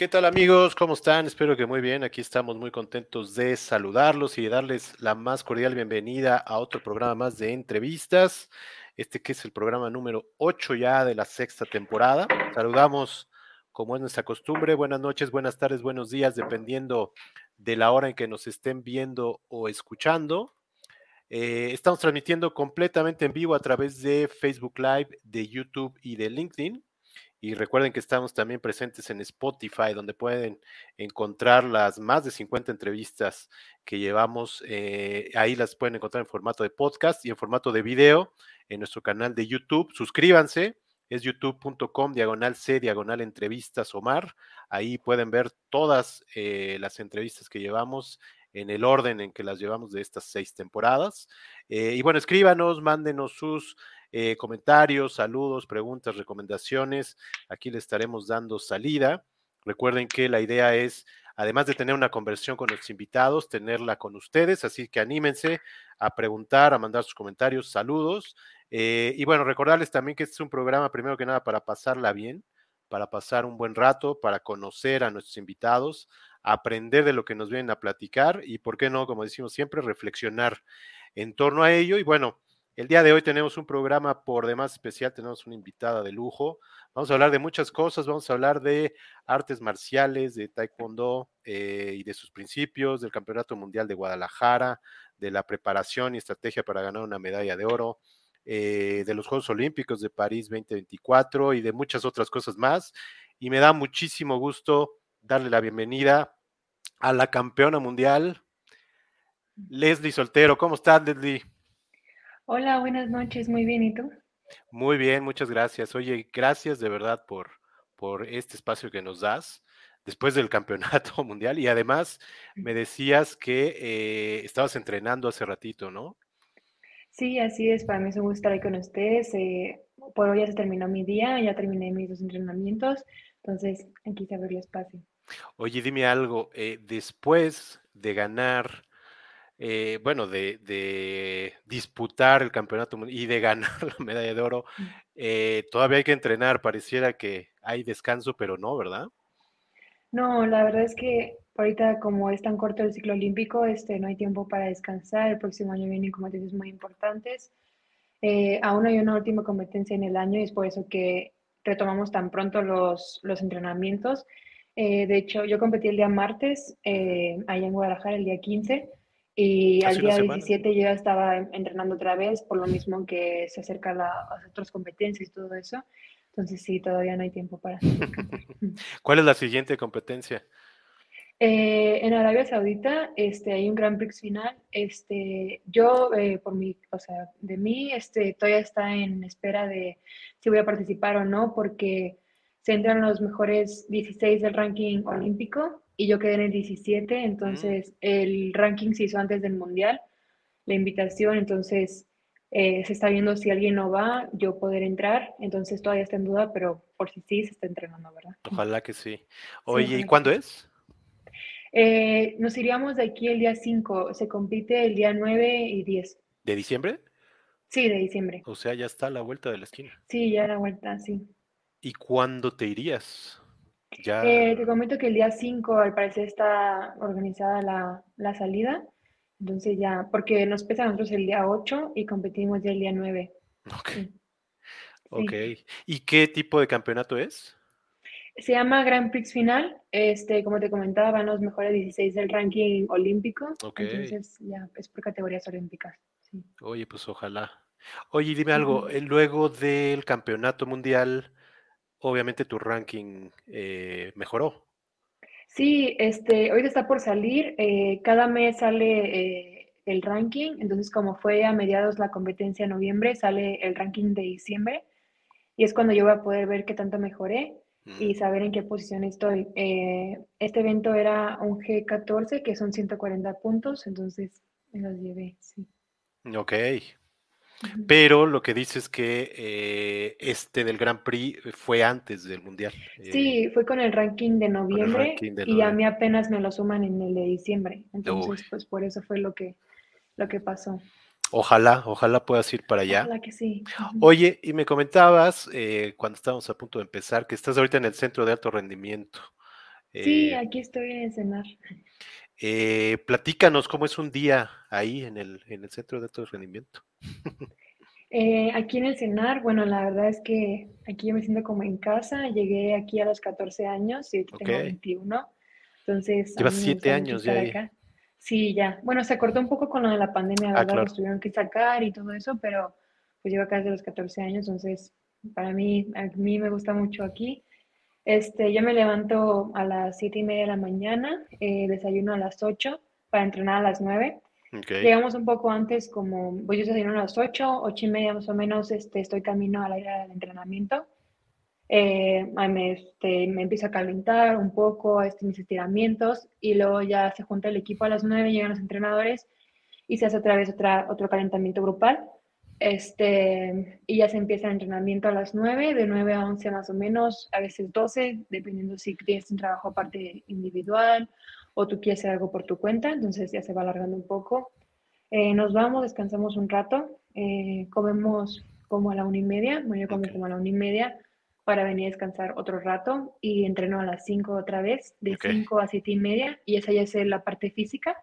¿Qué tal amigos? ¿Cómo están? Espero que muy bien. Aquí estamos muy contentos de saludarlos y de darles la más cordial bienvenida a otro programa más de entrevistas. Este que es el programa número 8 ya de la sexta temporada. Saludamos, como es nuestra costumbre, buenas noches, buenas tardes, buenos días, dependiendo de la hora en que nos estén viendo o escuchando. Eh, estamos transmitiendo completamente en vivo a través de Facebook Live, de YouTube y de LinkedIn. Y recuerden que estamos también presentes en Spotify, donde pueden encontrar las más de 50 entrevistas que llevamos. Eh, ahí las pueden encontrar en formato de podcast y en formato de video en nuestro canal de YouTube. Suscríbanse, es youtube.com diagonal C, diagonal entrevistas Omar. Ahí pueden ver todas eh, las entrevistas que llevamos en el orden en que las llevamos de estas seis temporadas. Eh, y bueno, escríbanos, mándenos sus eh, comentarios, saludos, preguntas, recomendaciones. Aquí le estaremos dando salida. Recuerden que la idea es, además de tener una conversión con los invitados, tenerla con ustedes, así que anímense a preguntar, a mandar sus comentarios, saludos. Eh, y bueno, recordarles también que este es un programa, primero que nada, para pasarla bien, para pasar un buen rato, para conocer a nuestros invitados, aprender de lo que nos vienen a platicar y, ¿por qué no? Como decimos siempre, reflexionar en torno a ello. Y bueno, el día de hoy tenemos un programa por demás especial, tenemos una invitada de lujo. Vamos a hablar de muchas cosas, vamos a hablar de artes marciales, de taekwondo eh, y de sus principios, del Campeonato Mundial de Guadalajara, de la preparación y estrategia para ganar una medalla de oro, eh, de los Juegos Olímpicos de París 2024 y de muchas otras cosas más. Y me da muchísimo gusto darle la bienvenida a la campeona mundial, Leslie Soltero. ¿Cómo estás, Leslie? Hola, buenas noches, muy bien, ¿y tú? Muy bien, muchas gracias. Oye, gracias de verdad por, por este espacio que nos das después del campeonato mundial y además me decías que eh, estabas entrenando hace ratito, ¿no? Sí, así es, para mí es un gusto estar ahí con ustedes. Eh, por hoy ya se terminó mi día, ya terminé mis dos entrenamientos, entonces aquí se abrió el espacio. Oye, dime algo, eh, después de ganar eh, bueno, de, disputar el campeonato y de ganar la medalla de oro, mm. eh, todavía hay que entrenar, pareciera que hay descanso, pero no, ¿verdad? No, la verdad es que ahorita como es tan corto el ciclo olímpico, este, no hay tiempo para descansar, el próximo año vienen competencias muy importantes. Eh, aún hay una última competencia en el año y es por eso que retomamos tan pronto los, los entrenamientos. de hecho, yo competí el día martes, allá en Guadalajara, el día 15 y al día 17 yo ya estaba entrenando otra vez, por lo mismo que se acerca las otras competencias y todo eso. Entonces sí, todavía no hay tiempo para ¿Cuál es la siguiente competencia? Eh, en Arabia Saudita este, hay un Grand Prix final. Este, yo, eh, por mi, o sea, de mí, este, todavía está en espera de si voy a participar o no, porque se entran los mejores 16 del ranking olímpico y yo quedé en el 17, mm. entonces el ranking se hizo antes del Mundial, la invitación, entonces eh, se está viendo si alguien no va, yo poder entrar, entonces todavía está en duda, pero por si sí se está entrenando, ¿verdad? Ojalá que sí. Oye, ¿y cuándo es? Eh, nos iríamos de aquí el día 5, se compite el día 9 y 10. ¿De diciembre? Sí, de diciembre. O sea, ya está a la vuelta de la esquina. Sí, ya a la vuelta, sí. ¿Y cuándo te irías? Eh, te comento que el día 5 al parecer está organizada la, salida. Entonces ya, porque nos pesa a nosotros el día 8 y competimos ya el día 9. Ok. Ok. ¿Y qué tipo de campeonato es? Se llama Grand Prix Final. Este, como te comentaba, van los mejores 16 del ranking olímpico. Entonces ya es por categorías olímpicas. Oye, pues ojalá. Oye, dime algo, eh, luego del campeonato mundial, obviamente tu ranking eh, mejoró. Sí, este, ahorita está por salir, eh, cada mes sale eh, el ranking, entonces como fue a mediados la competencia en noviembre, sale el ranking de diciembre y es cuando yo voy a poder ver qué tanto mejoré y saber en qué posición estoy. este evento era un G14, que son 140 puntos, entonces me los llevé, sí. Ok, pero lo que dice es que eh, este del Grand Prix fue antes del Mundial. Sí, eh, fue con el ranking de noviembre y a mí apenas me lo suman en el de diciembre. Entonces, pues por eso fue lo que, lo que pasó. Ojalá, ojalá puedas ir para allá. Ojalá que sí. Oye, y me comentabas eh, cuando estábamos a punto de empezar que estás ahorita en el centro de alto rendimiento. Sí, aquí estoy en cenar. Eh, platícanos cómo es un día ahí en el, en el Centro de Alto Rendimiento. Eh, aquí en el cenar, bueno, la verdad es que aquí yo me siento como en casa. Llegué aquí a los 14 años y tengo 21. Entonces, llevas 7 años ya. Acá. Sí, ya. Bueno, se cortó un poco con lo de la pandemia, ah, ¿verdad? tuvieron que sacar y todo eso, pero pues llevo acá desde los 14 años, entonces para mí, a mí me gusta mucho aquí. Este, yo me levanto a las 7 y media de la mañana, eh, desayuno a las 8 para entrenar a las 9. Llegamos un poco antes, como voy yo desayuno a las 8, 8 y media más o menos, este, estoy camino al área del entrenamiento. Eh, me, este, me empiezo a calentar un poco, este, mis estiramientos y luego ya se junta el equipo a las 9, llegan los entrenadores y se hace otra vez otra, otro calentamiento grupal. Este, y ya se empieza el entrenamiento a las 9, de 9 a 11 más o menos, a veces 12, dependiendo si tienes un trabajo aparte individual o tú quieres hacer algo por tu cuenta, entonces ya se va alargando un poco. Eh, nos vamos, descansamos un rato, eh, comemos como a la una y media, bueno, yo como como a la una y media para venir a descansar otro rato y entreno a las 5 otra vez, de 5 a 7 y media, y esa ya es la parte física.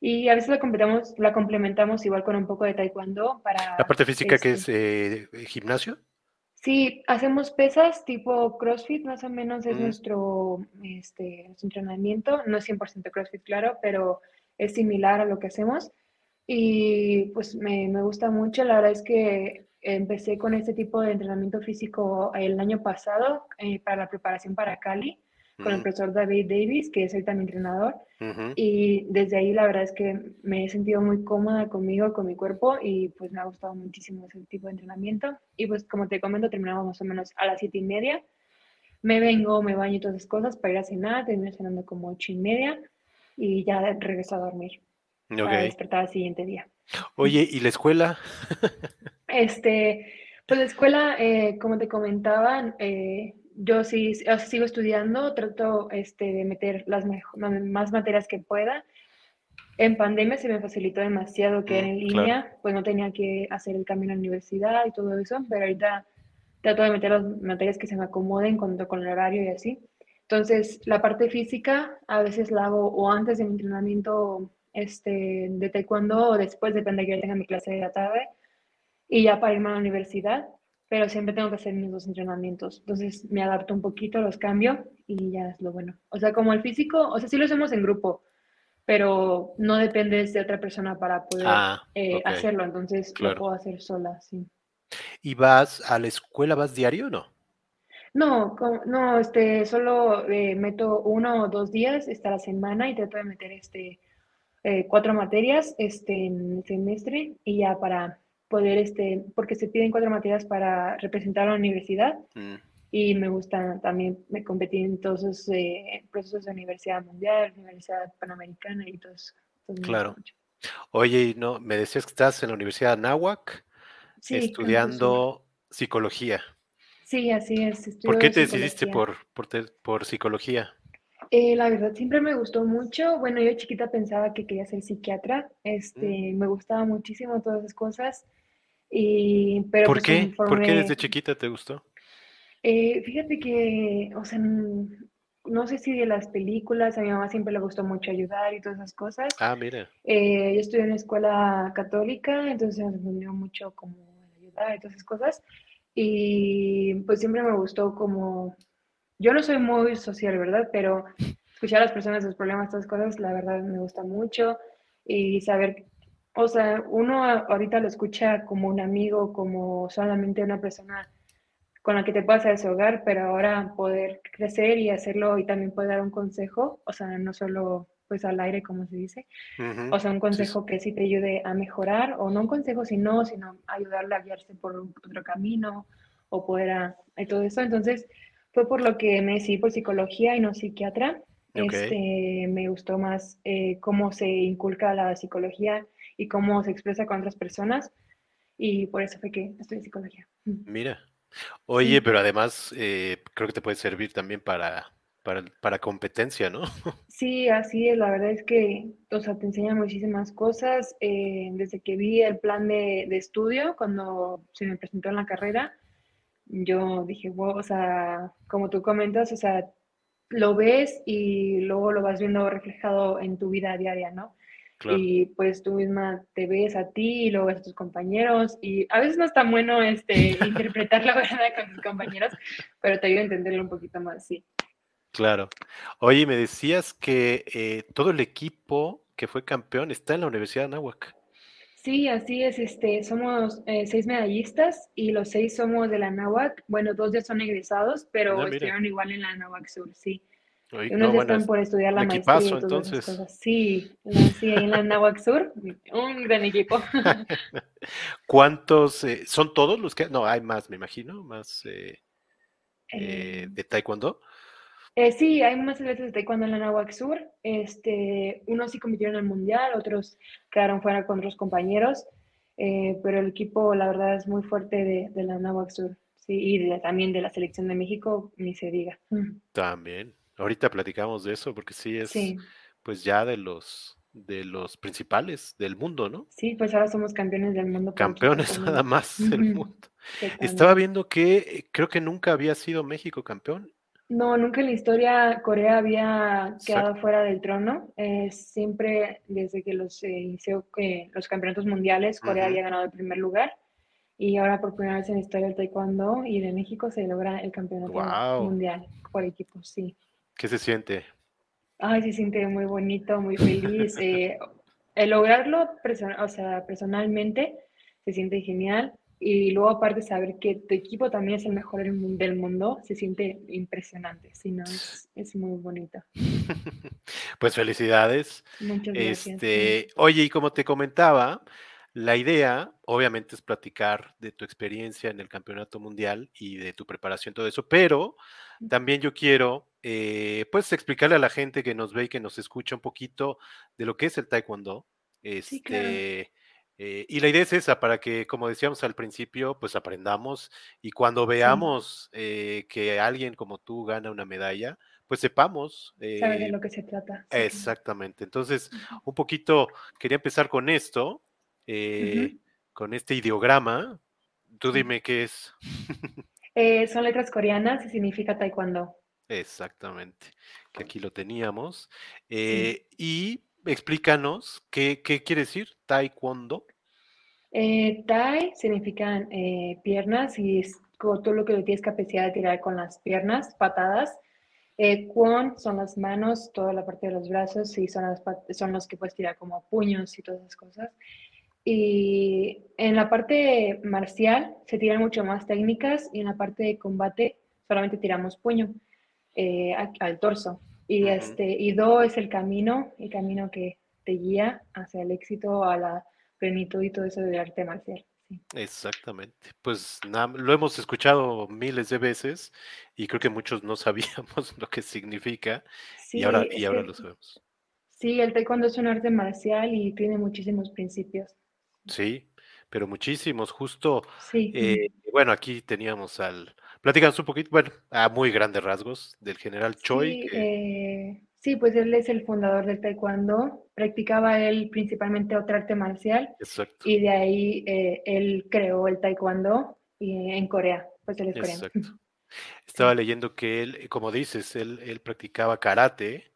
Y a veces la completamos, la complementamos igual con un poco de taekwondo para... ¿La parte física que es este eh, gimnasio? Sí, hacemos pesas tipo CrossFit, más o menos es nuestro, este, nuestro entrenamiento. No es 100% CrossFit, claro, pero es similar a lo que hacemos. Y pues me, me gusta mucho, la verdad es que empecé con este tipo de entrenamiento físico el año pasado eh, para la preparación para Cali con el profesor David Davis, que es el también entrenador. Y desde ahí la verdad es que me he sentido muy cómoda conmigo, con mi cuerpo y pues me ha gustado muchísimo ese tipo de entrenamiento. Y pues como te comento, terminamos más o menos a las siete y media. Me vengo, me baño y todas esas cosas para ir a cenar, termino cenando como ocho y media y ya regreso a dormir para despertar al siguiente día. Oye, ¿y la escuela? este, pues la escuela, eh, como te comentaba, eh, yo sí sigo estudiando, trato este, de meter las más materias que pueda. En pandemia se me facilitó demasiado que mm, en línea, pues no tenía que hacer el camino a la universidad y todo eso, pero ahorita trato de meter las materias que se me acomoden con, con el horario y así. Entonces, la parte física a veces la hago o antes de mi entrenamiento este, de taekwondo o después, depende de que yo tenga mi clase de la tarde, y ya para irme a la universidad pero siempre tengo que hacer mis dos entrenamientos. Entonces me adapto un poquito, los cambio y ya es lo bueno. O sea, como el físico, o sea, sí lo hacemos en grupo, pero no dependes de otra persona para poder ah, eh, hacerlo. Entonces lo puedo hacer sola, sí. ¿Y vas a la escuela, vas diario o no? No, no, este, solo eh, meto uno o dos días esta la semana y trato de meter este, eh, cuatro materias este, en el semestre y ya para poder, este, porque se piden cuatro materias para representar a la universidad mm. y me gusta también me competir en todos esos eh, procesos de universidad mundial, universidad panamericana y todos. claro. Oye, no, me decías que estás en la Universidad de Anáhuac estudiando psicología. Sí, así es. ¿Por qué te decidiste por, por, por psicología? Eh, la verdad siempre me gustó mucho. Bueno, yo chiquita pensaba que quería ser psiquiatra. Este, mm. me gustaba muchísimo todas esas cosas. Y, pero ¿Por qué? ¿Por qué desde chiquita te gustó? Eh, fíjate que, o sea, no sé si de las películas, a mi mamá siempre le gustó mucho ayudar y todas esas cosas. Ah, mira. Eh, yo estudié en una escuela católica, entonces me aprendió mucho como ayudar y todas esas cosas. Y pues siempre me gustó como yo no soy muy social, ¿verdad? Pero escuchar a las personas, sus problemas, todas cosas, la verdad me gusta mucho. Y saber, o sea, uno ahorita lo escucha como un amigo, como solamente una persona con la que te puedas desahogar, pero ahora poder crecer y hacerlo y también poder dar un consejo, o sea, no solo pues al aire, como se dice, o sea, un consejo que sí te ayude a mejorar, o no un consejo, sino, sino ayudarle a guiarse por otro camino, o poder a, todo eso. Entonces, fue por lo que me decidí por psicología y no psiquiatra. Este, me gustó más eh, cómo se inculca la psicología y cómo se expresa con otras personas. Y por eso fue que estudié psicología. Mira. Oye, pero además eh, creo que te puede servir también para, para, competencia, ¿no? Sí, así es. La verdad es que, o sea, te enseña muchísimas cosas. Eh, desde que vi el plan de, de, estudio, cuando se me presentó en la carrera, yo dije, wow, o sea, como tú comentas, o sea, lo ves y luego lo vas viendo reflejado en tu vida diaria, ¿no? Y pues tú misma te ves a ti y luego ves a tus compañeros y a veces no es tan bueno este, interpretar la verdad con tus compañeros, pero te ayuda a entenderlo un poquito más, sí. Claro. Oye, me decías que eh, todo el equipo que fue campeón está en la Universidad de Anáhuac. Sí, así es. Este, somos eh, seis medallistas y los seis somos de la Anáhuac. Bueno, dos ya son egresados, pero ah, estuvieron igual en la Anáhuac Sur, sí. Unos ya están por estudiar la maestría y todas entonces. Sí, sí, en la Anáhuac Sur, un gran equipo. ¿Cuántos eh, son todos los que? No, hay más, me imagino, más de taekwondo. Eh, sí, hay más atletas de taekwondo en la Nahuac Sur. Este, unos sí compitieron en el mundial, otros quedaron fuera con otros compañeros, eh, pero el equipo, la verdad, es muy fuerte de, de la Nahuac Sur. Sí, y también de la selección de México, ni se diga. También. Ahorita platicamos de eso porque sí es, pues ya de los de los principales del mundo, ¿no? Sí, pues ahora somos campeones del mundo. Campeones nada más del mundo. Estaba viendo que eh, creo que nunca había sido México campeón no, nunca en la historia Corea había quedado fuera del trono. Eh, siempre desde que los eh, inició eh, los campeonatos mundiales, Corea había ganado el primer lugar. Y ahora por primera vez en la historia del taekwondo y de México se logra el campeonato mundial por equipo, sí. ¿Qué se siente? Ay, se siente muy bonito, muy feliz. el lograrlo o sea, personalmente se siente genial. Y luego aparte saber que tu equipo también es el mejor del mundo, se siente impresionante, si no, es, muy bonito. Pues felicidades. Muchas gracias. Este, oye, y como te comentaba, la idea obviamente es platicar de tu experiencia en el campeonato mundial y de tu preparación, todo eso, pero también yo quiero eh, pues explicarle a la gente que nos ve y que nos escucha un poquito de lo que es el taekwondo. Este, eh, y la idea es esa, para que, como decíamos al principio, pues aprendamos y cuando veamos eh, que alguien como tú gana una medalla, pues sepamos. Saber de eh, lo que se trata. exactamente. Entonces, un poquito, quería empezar con esto, con este ideograma. Tú dime qué es. son letras coreanas y significa taekwondo. Exactamente, que aquí lo teníamos. Y explícanos qué, quiere decir taekwondo. Eh, tai significan eh, piernas y es todo lo que tienes capacidad de tirar con las piernas, patadas. Eh, kwon son las manos, toda la parte de los brazos y son, son los que puedes tirar como puños y todas esas cosas. Y en la parte marcial se tiran mucho más técnicas y en la parte de combate solamente tiramos puño eh, al torso. Y, este, y Do es el camino, el camino que te guía hacia el éxito, a la plenitud y todo eso del arte marcial. Exactamente. Pues lo hemos escuchado miles de veces y creo que muchos no sabíamos lo que significa y ahora, y ahora lo sabemos. Sí, el taekwondo es un arte marcial y tiene muchísimos principios. Sí, pero muchísimos. Justo, sí. Eh, bueno, aquí teníamos al, Platícanos un poquito, bueno, a muy grandes rasgos, del general Choi. Sí, eh, sí, pues él es el fundador del taekwondo. Practicaba él principalmente otro arte marcial. Exacto. Y de ahí eh, él creó el taekwondo en Corea. Pues él es Exacto. Estaba leyendo que él, como dices, él, él practicaba karate,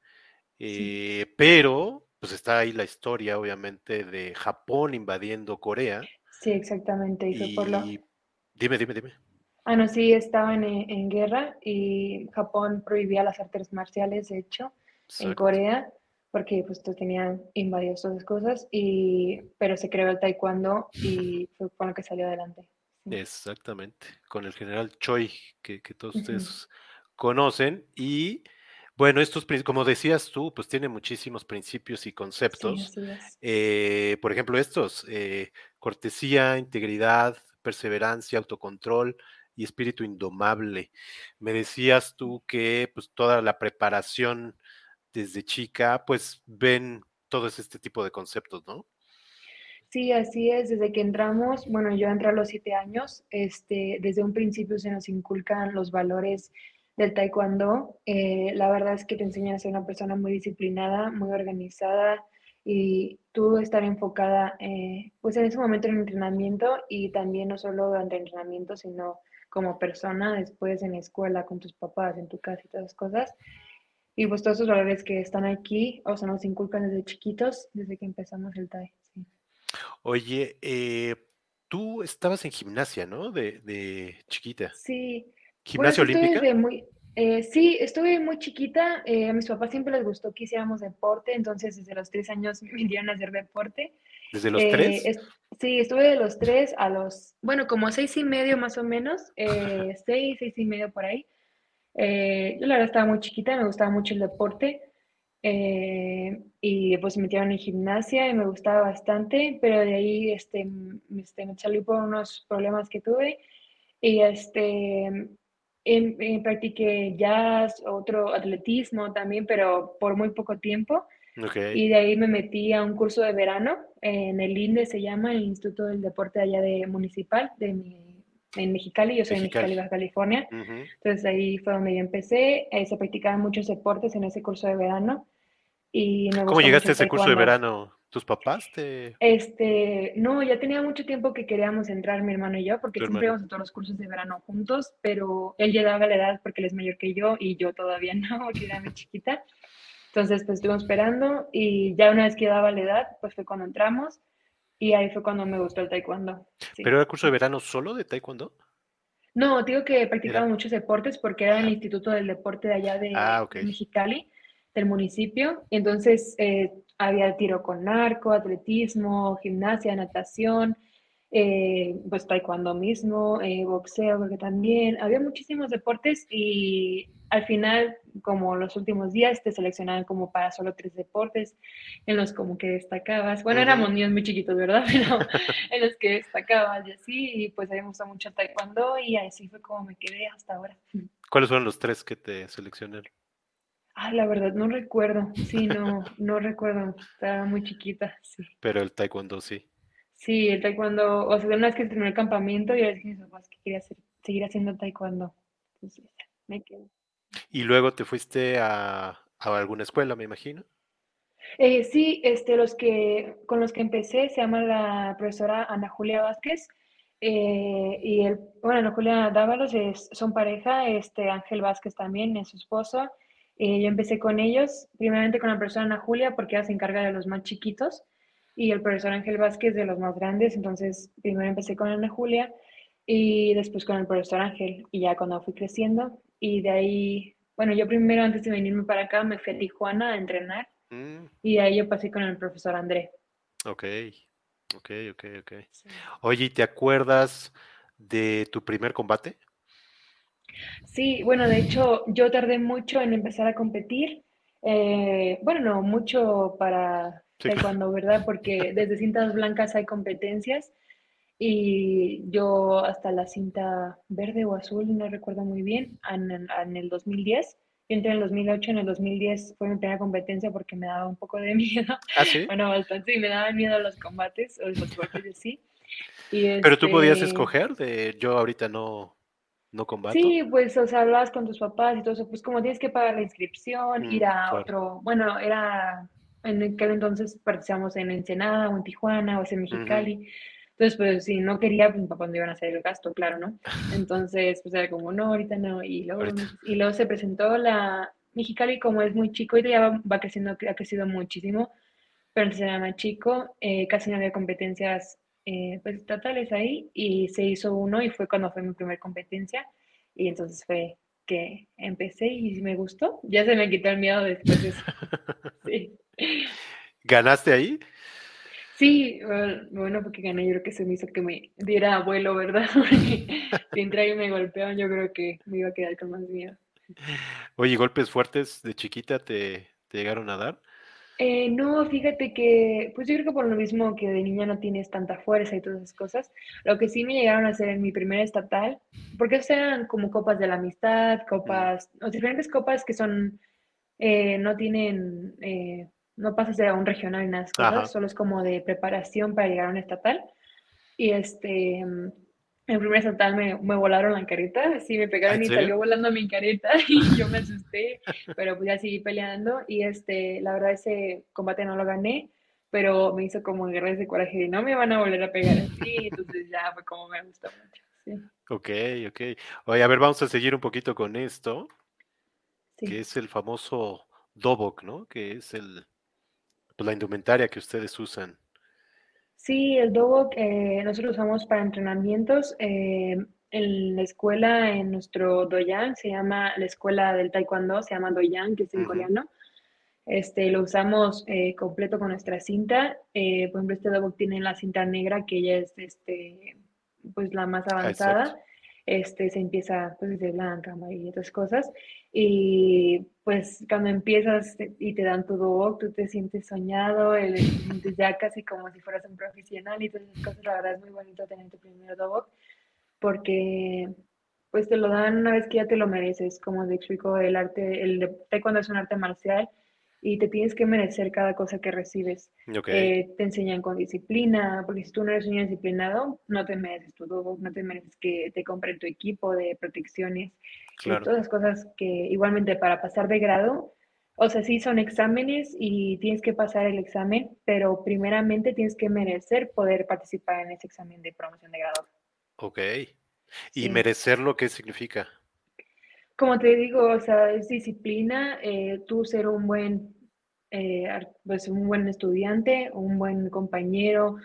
eh, pero pues está ahí la historia, obviamente, de Japón invadiendo Corea. Sí, exactamente. Y, por lo... Dime, dime, dime. Ah, no, sí, estaban en, guerra y Japón prohibía las artes marciales, de hecho, en Corea, porque pues tenían invadido todas cosas, y, pero se creó el taekwondo y fue con lo que salió adelante. Exactamente, con el general Choi, que, todos ustedes conocen, y bueno, estos, como decías tú, pues tiene muchísimos principios y conceptos. Eh, por ejemplo, estos, eh, cortesía, integridad, perseverancia, autocontrol, y espíritu indomable. Me decías tú que pues toda la preparación desde chica, pues ven todo este tipo de conceptos, ¿no? Sí, así es. Desde que entramos, bueno, yo entré a los siete años, este, desde un principio se nos inculcan los valores del taekwondo. Eh, la verdad es que te enseñan a ser una persona muy disciplinada, muy organizada y tú estar enfocada, eh, pues en ese momento en el entrenamiento y también no solo durante el entrenamiento, sino como persona después en la escuela, con tus papás, en tu casa y todas esas cosas. Y pues todos esos valores que están aquí, o sea, nos inculcan desde chiquitos, desde que empezamos el TAE. Sí. Oye, eh, tú estabas en gimnasia, ¿no? De, de chiquita. Sí. ¿Gimnasia olímpica? Muy, eh, sí, estuve muy chiquita. Eh, a mis papás siempre les gustó que hiciéramos deporte, entonces desde los tres años me vinieron a hacer deporte. ¿Desde los tres? sí, estuve de los tres a los, bueno, como seis y medio más o menos, seis, seis y medio por ahí. yo la verdad estaba muy chiquita, me gustaba mucho el deporte. Eh, y pues me metieron en gimnasia y me gustaba bastante, pero de ahí este, este, me salí por unos problemas que tuve y este, en, practiqué jazz, otro atletismo también, pero por muy poco tiempo. Y de ahí me metí a un curso de verano en el INDE, se llama, el Instituto del Deporte allá de Municipal, de mi en Mexicali, yo soy en Mexicali, Baja California. Entonces ahí fue donde yo empecé. Ahí se practicaban muchos deportes en ese curso de verano. Y ¿Cómo llegaste a ese curso de verano? ¿Tus papás te...? Este, no, ya tenía mucho tiempo que queríamos entrar mi hermano y yo, porque siempre íbamos a todos los cursos de verano juntos, pero él llegaba a la edad porque él es mayor que yo y yo todavía no, porque era muy chiquita. Entonces, pues estuvimos esperando y ya una vez que daba la edad, pues fue cuando entramos y ahí fue cuando me gustó el taekwondo. ¿Pero era curso de verano solo de taekwondo? No, digo que practicaba muchos deportes porque era el Instituto del Deporte de allá de ah, Mexicali, del municipio. Entonces eh, había tiro con narco, atletismo, gimnasia, natación, eh, pues taekwondo mismo, eh, boxeo, porque también había muchísimos deportes y al final, como los últimos días, te seleccionaban como para solo tres deportes en los como que destacabas. Bueno, éramos niños muy chiquitos, ¿verdad? Pero en los que destacabas y así, y pues a mí me gustó mucho taekwondo y así fue como me quedé hasta ahora. ¿Cuáles fueron los tres que te seleccionaron? Ah, la verdad, no recuerdo. Sí, no, no recuerdo. Estaba muy chiquita, sí. Pero el taekwondo sí. Sí, el taekwondo, o sea, una vez que terminé el campamento, yo le dije a mis papás que quería seguir haciendo taekwondo. Entonces, me quedé. ¿Y luego te fuiste a, alguna escuela, me imagino? Eh, sí, este, los que, con los que empecé se llama la profesora Ana Julia Vázquez. Eh, y el, bueno, Ana Julia Dávalos es, son pareja, este Ángel Vázquez también es su esposo. Eh, yo empecé con ellos, primeramente con la profesora Ana Julia, porque ella se encarga de los más chiquitos, y el profesor Ángel Vázquez de los más grandes. Entonces, primero empecé con Ana Julia y después con el profesor Ángel. Y ya cuando fui creciendo, y de ahí, bueno, yo primero antes de venirme para acá me fui a Tijuana a entrenar mm. y de ahí yo pasé con el profesor André. Ok, ok, ok, ok. Oye, ¿y te acuerdas de tu primer combate? Sí, bueno, de hecho yo tardé mucho en empezar a competir. Eh, bueno, no, mucho para cuando, ¿verdad? Porque desde cintas blancas hay competencias y yo hasta la cinta verde o azul, no recuerdo muy bien, en, en el 2010. Yo entré en el 2008, en el 2010 fue mi primera competencia porque me daba un poco de miedo. ¿Ah, sí? Bueno, bastante, sí, me daban miedo los combates, o los combates sí. Pero tú podías este escoger de yo ahorita no, no combato. Sí, pues, o sea, hablabas con tus papás y todo eso, pues como tienes que pagar la inscripción, mm, ir a otro, bueno, era, en aquel entonces participamos en Ensenada o en Tijuana o en Mexicali. Entonces, pues si no quería, pues mi papá no iban a hacer el gasto, claro, ¿no? Entonces, pues era como, no, ahorita no. Y luego, Y luego se presentó la Mexicali, como es muy chico, y ya va, creciendo, ha crecido muchísimo, pero antes era más chico, eh, casi no había competencias eh, pues, estatales ahí, y se hizo uno, y fue cuando fue mi primera competencia, y entonces fue que empecé y me gustó. Ya se me quitó el miedo después de eso. Sí. ¿Ganaste ahí? Sí, bueno, porque gané, yo creo que se me hizo que me diera abuelo, ¿verdad? si entra y me golpeaban, yo creo que me iba a quedar con más miedo. Oye, ¿golpes fuertes de chiquita te, llegaron a dar? Eh, no, fíjate que, pues yo creo que por lo mismo que de niña no tienes tanta fuerza y todas esas cosas, lo que sí me llegaron a hacer en mi primer estatal, porque esas eran como copas de la amistad, copas, o diferentes copas que son, eh, no tienen eh, no pasas de un regional en las cosas, solo es como de preparación para llegar a un estatal. Y este, en primer estatal me, me volaron la careta, sí, me pegaron y salió volando mi careta y yo me asusté, pero pues ya seguí peleando y este, la verdad ese combate no lo gané, pero me hizo como guerra ese coraje de no me van a volver a pegar así, entonces ya fue como me gustó mucho. Sí. Ok, ok. Oye, a ver, vamos a seguir un poquito con esto, que es el famoso dobok, ¿no? Que es el, pues, la indumentaria que ustedes usan. Sí, el dobok eh, nosotros usamos para entrenamientos. Eh, en la escuela, en nuestro doyan, se llama la escuela del taekwondo, se llama doyan, que es en coreano. Este, lo usamos eh, completo con nuestra cinta. Eh, por ejemplo, este dobok tiene la cinta negra, que ya es este, pues la más avanzada. Este, se empieza pues desde blanca, amarilla y otras cosas. Y pues cuando empiezas y te dan tu dobok, tú te sientes soñado, te sientes ya casi como si fueras un profesional y todas esas cosas. La verdad es muy bonito tener tu primer dobok porque pues te lo dan una vez que ya te lo mereces, como te explico, el arte, el taekwondo es un arte marcial y te tienes que merecer cada cosa que recibes. Eh, te enseñan con disciplina, porque si tú no eres un disciplinado, no te mereces tu dobo, no te mereces que te compren tu equipo de protecciones, y todas las cosas que igualmente para pasar de grado, o sea, sí son exámenes y tienes que pasar el examen, pero primeramente tienes que merecer poder participar en ese examen de promoción de grado. Ok. ¿Y merecerlo qué significa? Como te digo, o sea, es disciplina, eh, tú ser un buen, eh, pues un buen estudiante, un buen compañero,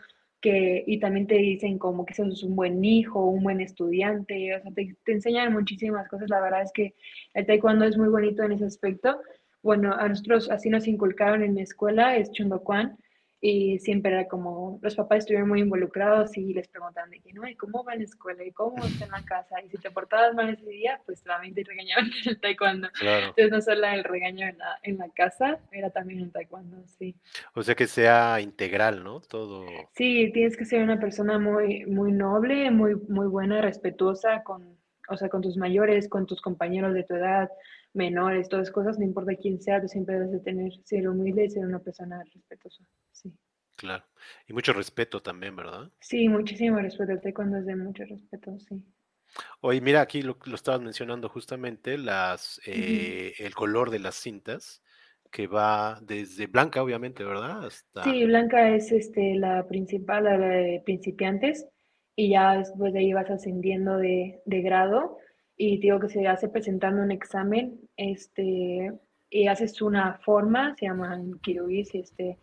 que, y también te dicen como que sos un buen hijo, un buen estudiante, o sea, te, enseñan muchísimas cosas. La verdad es que el taekwondo es muy bonito en ese aspecto. Bueno, a nosotros así nos inculcaron en mi escuela, es Chundokuan, y siempre era como, los papás estuvieron muy involucrados y les preguntaban de que, no, ¿y cómo va en la escuela? ¿Y cómo está en la casa? Y si te portabas mal ese día, pues también te regañaban en el taekwondo. Entonces no solo el regaño en la, en la casa, era también en taekwondo, sí. O sea que sea integral, ¿no? Todo. Sí, tienes que ser una persona muy, muy noble, muy, muy buena, respetuosa con, o sea, con tus mayores, con tus compañeros de tu edad, menores, todas cosas, no importa quién sea, tú siempre debes de tener, ser humilde y ser una persona respetuosa, sí. Claro, y mucho respeto también, ¿verdad? Sí, muchísimo respeto, cuando es de mucho respeto, sí. Oye, mira, aquí lo, lo estabas mencionando justamente, las, eh, el color de las cintas, que va desde blanca, obviamente, ¿verdad? Hasta... Sí, blanca es este, la principal, la de principiantes, y ya después de ahí vas ascendiendo de, de grado y digo que se hace presentando un examen, este, y haces una forma, se llama Kirugis, este,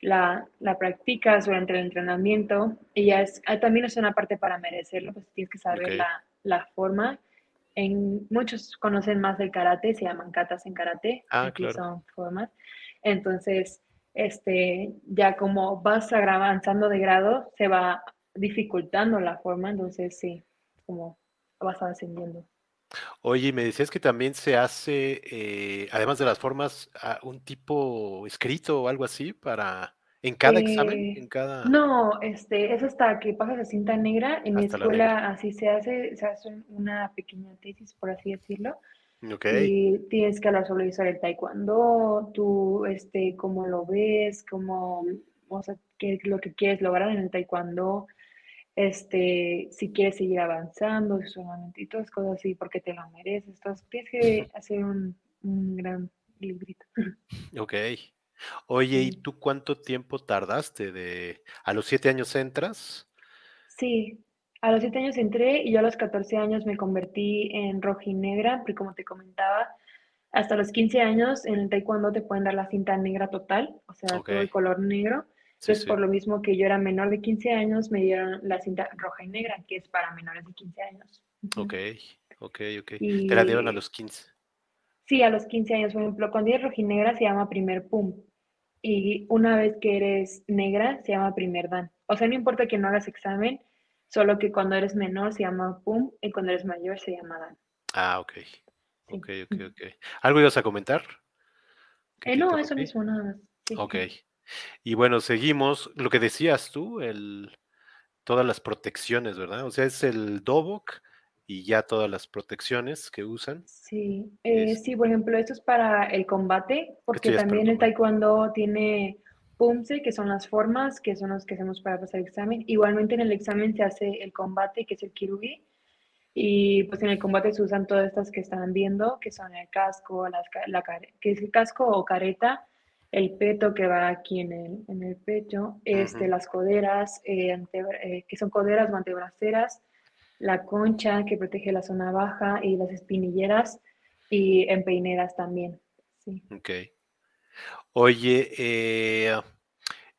la, la, practicas durante el entrenamiento y ya es, ah, también es una parte para merecerlo, pues tienes que saber la, la, forma. En, muchos conocen más del karate, se llaman katas en karate, ah, aquí son formas. Entonces, este, ya como vas avanzando de grado, se va dificultando la forma, entonces sí, como vas ascendiendo. Oye, me decías que también se hace, eh, además de las formas, ah, un tipo escrito o algo así para en cada examen, en cada. No, este, es hasta que pasas la cinta negra. En mi escuela así se hace, se hace una pequeña tesis, por así decirlo. Y tienes que hablar sobre del taekwondo, tú, este, cómo lo ves, cómo, o sea, qué es lo que quieres lograr en el taekwondo este, si quieres seguir avanzando, solamente y todas cosas así, porque te lo mereces. Entonces, tienes que hacer un, gran librito. Ok. Oye, ¿y tú cuánto tiempo tardaste de... ¿A los siete años entras? Sí, a los siete años entré y yo a los 14 años me convertí en rojinegra, porque como te comentaba, hasta los 15 años en el taekwondo te pueden dar la cinta negra total, o sea, todo el color negro. Entonces, por lo mismo que yo era menor de 15 años, me dieron la cinta roja y negra, que es para menores de 15 años. Ok, ok, ok. ¿Te la dieron a los 15? Sí, a los 15 años. Por ejemplo, cuando eres rojinegra se llama primer pum. Y una vez que eres negra se llama primer dan. O sea, no importa que no hagas examen, solo que cuando eres menor se llama pum y cuando eres mayor se llama dan. Ah, ok. Ok, ok, ok. ¿Algo ibas a comentar? Eh, no, eso mismo, nada más. Ok. Y bueno, seguimos. Lo que decías tú, el, todas las protecciones, ¿verdad? O sea, es el Dobok y ya todas las protecciones que usan. Sí, eh, sí, por ejemplo, esto es para el combate, porque también el taekwondo tiene pumse, que son las formas, que son los que hacemos para pasar el examen. Igualmente en el examen se hace el combate, que es el kirugi, y pues en el combate se usan todas estas que están viendo, que son el casco, las, la, que es el casco o careta, el peto que va aquí en el, en el pecho, este, las coderas, eh, eh, que son coderas o antebraceras, la concha que protege la zona baja y las espinilleras y empeineras también. sí. Ok. Oye, eh,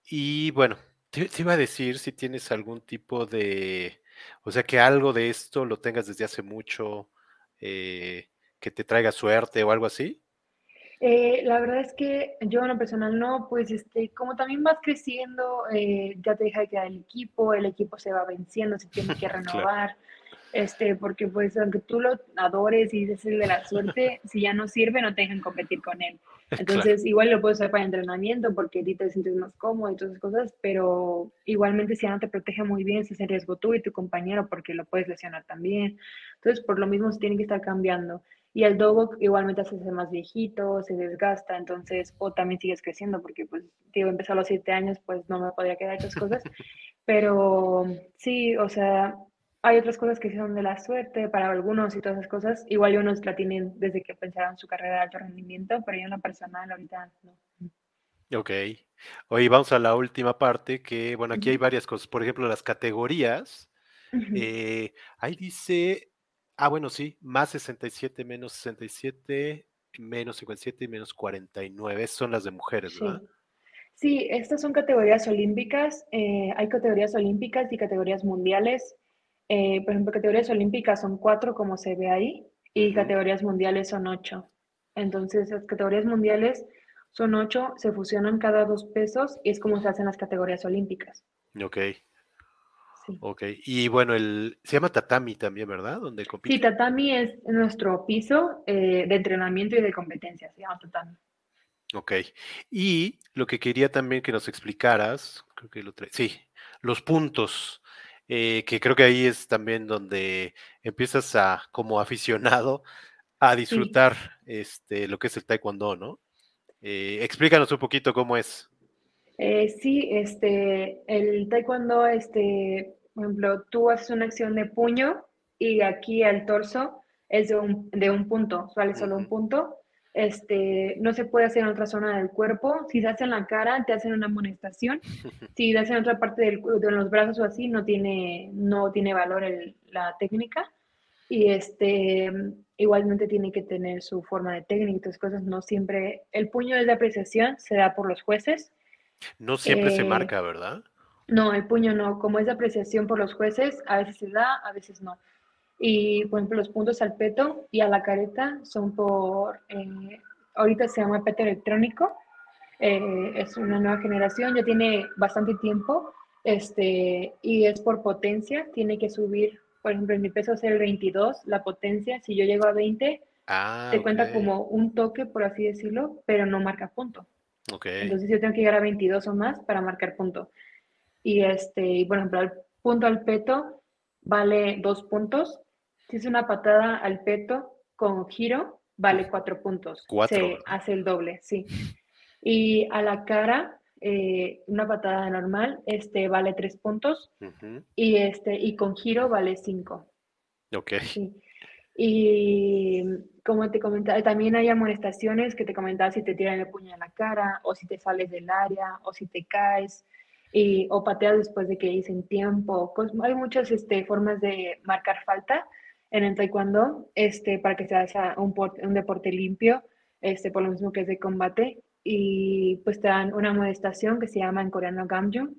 y bueno, te, te iba a decir si tienes algún tipo de, o sea, que algo de esto lo tengas desde hace mucho, eh, que te traiga suerte o algo así. Eh, la verdad es que yo en lo personal no, pues este, como también vas creciendo, eh, ya te deja de quedar el equipo, el equipo se va venciendo, se tiene que Claro, renovar, este, porque pues aunque tú lo adores y dices el de la suerte, si ya no sirve, no te dejan competir con él. claro, Entonces, igual lo puedes usar para entrenamiento porque a ti te sientes más cómodo y todas esas cosas, pero igualmente si ya no te protege muy bien, estás en riesgo tú y tu compañero porque lo puedes lesionar también. Entonces, por lo mismo se tiene que estar cambiando. Y el dogo igualmente se hace más viejito, se desgasta, entonces, o también sigues creciendo, porque pues, digo, empezó a los siete años, pues no me podría quedar esas cosas, pero sí, o sea, hay otras cosas que son de la suerte para algunos y todas esas cosas, igual unos la tienen desde que pensaron su carrera de alto rendimiento, pero yo en lo personal ahorita no. ok. Oye, vamos a la última parte, que bueno, aquí hay varias cosas. Por ejemplo, las categorías. eh, ahí dice, ah, bueno, sí, más 67, menos 67, menos 57 y menos 49. Esas son las de mujeres, ¿verdad? Sí. Sí, estas son categorías olímpicas. eh, hay categorías olímpicas y categorías mundiales. Eh, por ejemplo, categorías olímpicas son cuatro, como se ve ahí, y categorías mundiales son ocho. Entonces, las categorías mundiales son ocho, se fusionan cada dos pesos y es como se hacen las categorías olímpicas. Ok, Sí. ok. Y bueno, el, se llama tatami también, ¿verdad? Donde Sí, tatami es nuestro piso eh, de entrenamiento y de competencia, se llama tatami. Ok. Y lo que quería también que nos explicaras, creo que lo trae, sí, los puntos, eh, que creo que ahí es también donde empiezas a, como aficionado, a Sí, disfrutar este, lo que es el taekwondo, ¿no? Eh, explícanos un poquito cómo es. Eh, sí, este, el taekwondo, este, por ejemplo, tú haces una acción de puño y aquí al torso es de un, de un punto, vale solo un punto. Este, no se puede hacer en otra zona del cuerpo. Si se hace en la cara, te hacen una amonestación. Si se hace en otra parte del, de los brazos o así, no tiene, no tiene valor el- la técnica. Y este, igualmente tiene que tener su forma de técnica y todas cosas. No siempre, el puño es de apreciación, se da por los jueces No siempre se eh, marca, ¿verdad? no, el puño no. Como es de apreciación por los jueces, a veces se da, a veces no. Y, por ejemplo, los puntos al peto y a la careta son por, eh, ahorita se llama peto electrónico, eh, es una nueva generación, ya tiene bastante tiempo, este, y es por potencia, tiene que subir, por ejemplo, en mi peso es el 22, la potencia, si yo llego a 20, Ah, se cuenta como un toque, por así decirlo, pero no marca punto. Entonces yo tengo que llegar a 22 o más para marcar punto. Y este, y por ejemplo, el punto al peto vale dos puntos. Si es una patada al peto con giro, vale cuatro puntos. Cuatro, Se hace el doble, sí. Y a la cara, eh, una patada normal, este vale tres puntos. Y este, y con giro vale cinco. Ok. Sí. Y como te comentaba, también hay amonestaciones que te comentaba si te tiran el puño en la cara, o si te sales del área, o si te caes, y, o pateas después de que dicen tiempo. Hay muchas este, formas de marcar falta en el taekwondo este, para que sea un, un deporte limpio, este, por lo mismo que es de combate. Y pues te dan una amonestación que se llama en coreano gamjung,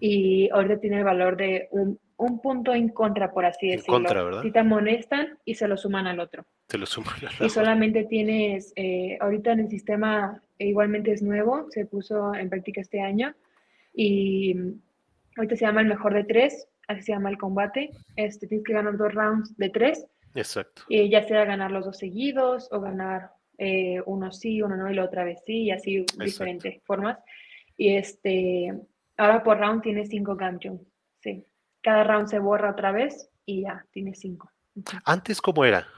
y ahorita tiene el valor de un, un punto en contra, por así En contra, decirlo. ¿verdad? Si te amonestan y se lo suman al otro. Te lo suman a la Y solamente tienes, eh, ahorita en el sistema eh, igualmente es nuevo, se puso en práctica este año y ahorita se llama el mejor de tres, así se llama el combate. Este, tienes que ganar dos rounds de tres, Exacto. eh, ya sea ganar los dos seguidos o ganar eh, uno sí, uno no y la otra vez sí, y así Exacto. diferentes formas. Y este, ahora por round tienes cinco gamjung, sí. Cada round se borra otra vez y ya, tienes cinco. Antes, ¿cómo era?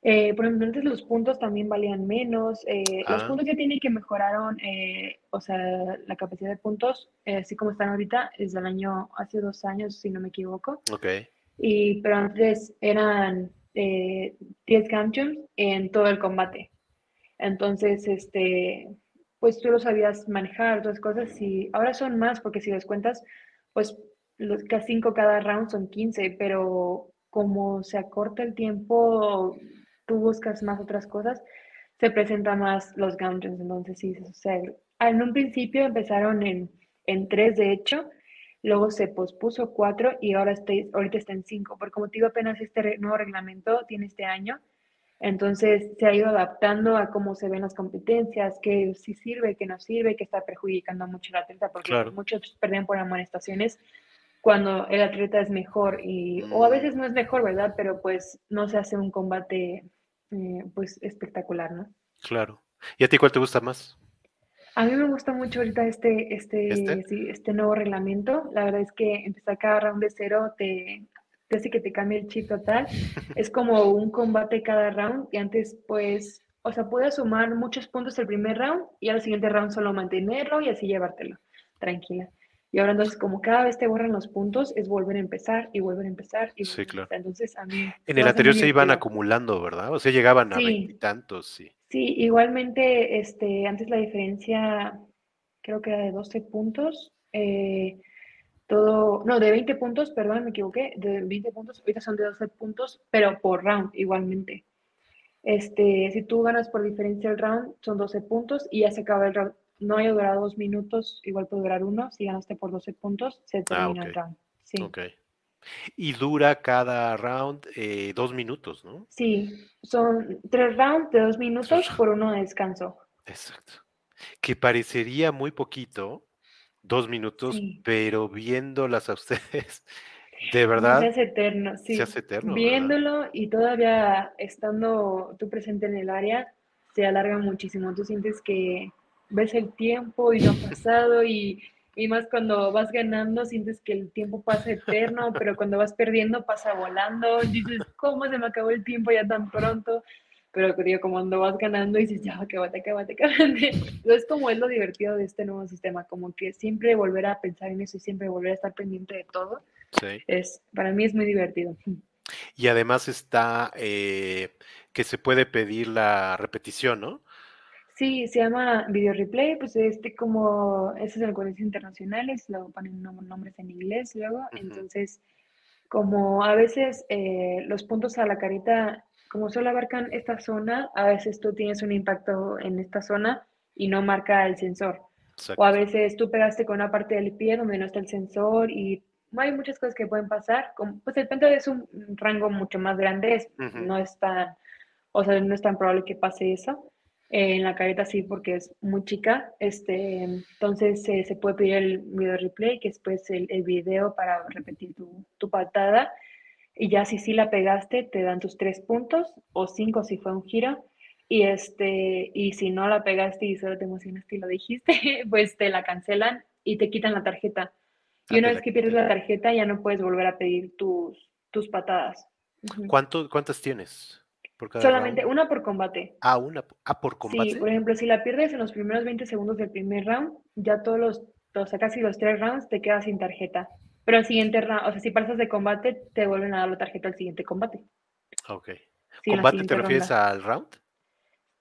Eh, por ejemplo, antes los puntos también valían menos. Eh, los Ah, puntos ya tienen que mejoraron, eh, o sea, la capacidad de puntos, así como están ahorita, desde el año, hace dos años, si no me equivoco. ok. Y, pero antes eran eh, 10 Gamgems en todo el combate. Entonces, este, pues tú lo sabías manejar, otras cosas, y ahora son más, porque si les cuentas, pues los casi 5 cada round son 15, pero como se acorta el tiempo, tú buscas más otras cosas, se presenta más los Gauntings, entonces sí, o sea, en un principio empezaron en, en tres, de hecho, luego se pospuso cuatro y ahora está, ahorita está en cinco, porque como te digo, apenas este nuevo reglamento tiene este año, entonces se ha ido adaptando a cómo se ven las competencias, qué sí sirve, qué no sirve, qué está perjudicando mucho al atleta, porque muchos perdían por amonestaciones cuando el atleta es mejor y o a mm. veces no es mejor, ¿verdad? Pero pues no se hace un combate eh, pues espectacular, ¿no? Claro. ¿Y a ti cuál te gusta más? A mí me gusta mucho ahorita este, este, ¿Este? este nuevo reglamento. La verdad es que empezar cada round de cero te, te hace que te cambie el chip total. es como un combate cada round y antes pues, o sea, puedes sumar muchos puntos el primer round y al siguiente round solo mantenerlo y así llevártelo. Tranquila. Y ahora entonces, como cada vez te borran los puntos, es volver a empezar y volver a empezar. Y sí, claro. Entonces, a mí... En el anterior se iban acumulando, ¿verdad? O sea, llegaban a veintitantos, sí. Sí, igualmente, este, antes la diferencia creo que era de 12 puntos. Eh, todo, no, de 20 puntos, perdón, me equivoqué, de 20 puntos, ahorita son de 12 puntos, pero por round igualmente. Este, si tú ganas por diferencia el round, son 12 puntos y ya se acaba el round no haya durado dos minutos, igual puede durar uno. Si ganaste por 12 puntos, se ah, termina el round. Sí. Ok. Y dura cada round eh, dos minutos, ¿no? Sí, son tres rounds de dos minutos por uno de descanso. Exacto. Que parecería muy poquito, dos minutos, pero viéndolas a ustedes, de verdad. Se hace eterno, sí. Se hace eterno. Viéndolo y todavía estando tú presente en el área, se alarga muchísimo. Tú sientes que ves el tiempo y lo pasado y, y más cuando vas ganando sientes que el tiempo pasa eterno, pero cuando vas perdiendo pasa volando, dices, ¿cómo se me acabó el tiempo ya tan pronto? Pero digo, como cuando vas ganando dices, ya, acabate, acabate, acabate. Entonces, como es lo divertido de este nuevo sistema, como que siempre volver a pensar en eso y siempre volver a estar pendiente de todo, sí. es, para mí es muy divertido. Y además está eh, que se puede pedir la repetición, ¿no? Sí, se llama Video Replay, pues este como, son colegios internacionales, luego ponen nombres en inglés luego, entonces como a veces eh, los puntos a la carita, como solo abarcan esta zona, a veces tú tienes un impacto en esta zona y no marca el sensor. O a veces tú pegaste con una parte del pie donde no está el sensor y hay muchas cosas que pueden pasar. pues el pento es un rango mucho más grande, no es tan, o sea, no es tan probable que pase eso en la careta sí porque es muy chica. Este, entonces se puede pedir el video replay, que es pues el, el video para repetir tu, tu, patada. Y ya si sí la pegaste, te dan tus tres puntos o cinco si fue un giro. Y, este, y si no la pegaste y solo te emocionaste y lo dijiste, pues te la cancelan y te quitan la tarjeta. Y una vez que pierdes la tarjeta ya no puedes volver a pedir tus, tus patadas. ¿Cuánto, ¿Cuántas tienes? Solamente una por combate. Ah, una ah, por combate. Sí, por ejemplo, si la pierdes en los primeros 20 segundos del primer round, ya todos los, o sea, casi los tres rounds te quedas sin tarjeta. Pero el siguiente round, o sea, si pasas de combate, te vuelven a dar la tarjeta al siguiente combate. Ok. ¿Combate te refieres al round?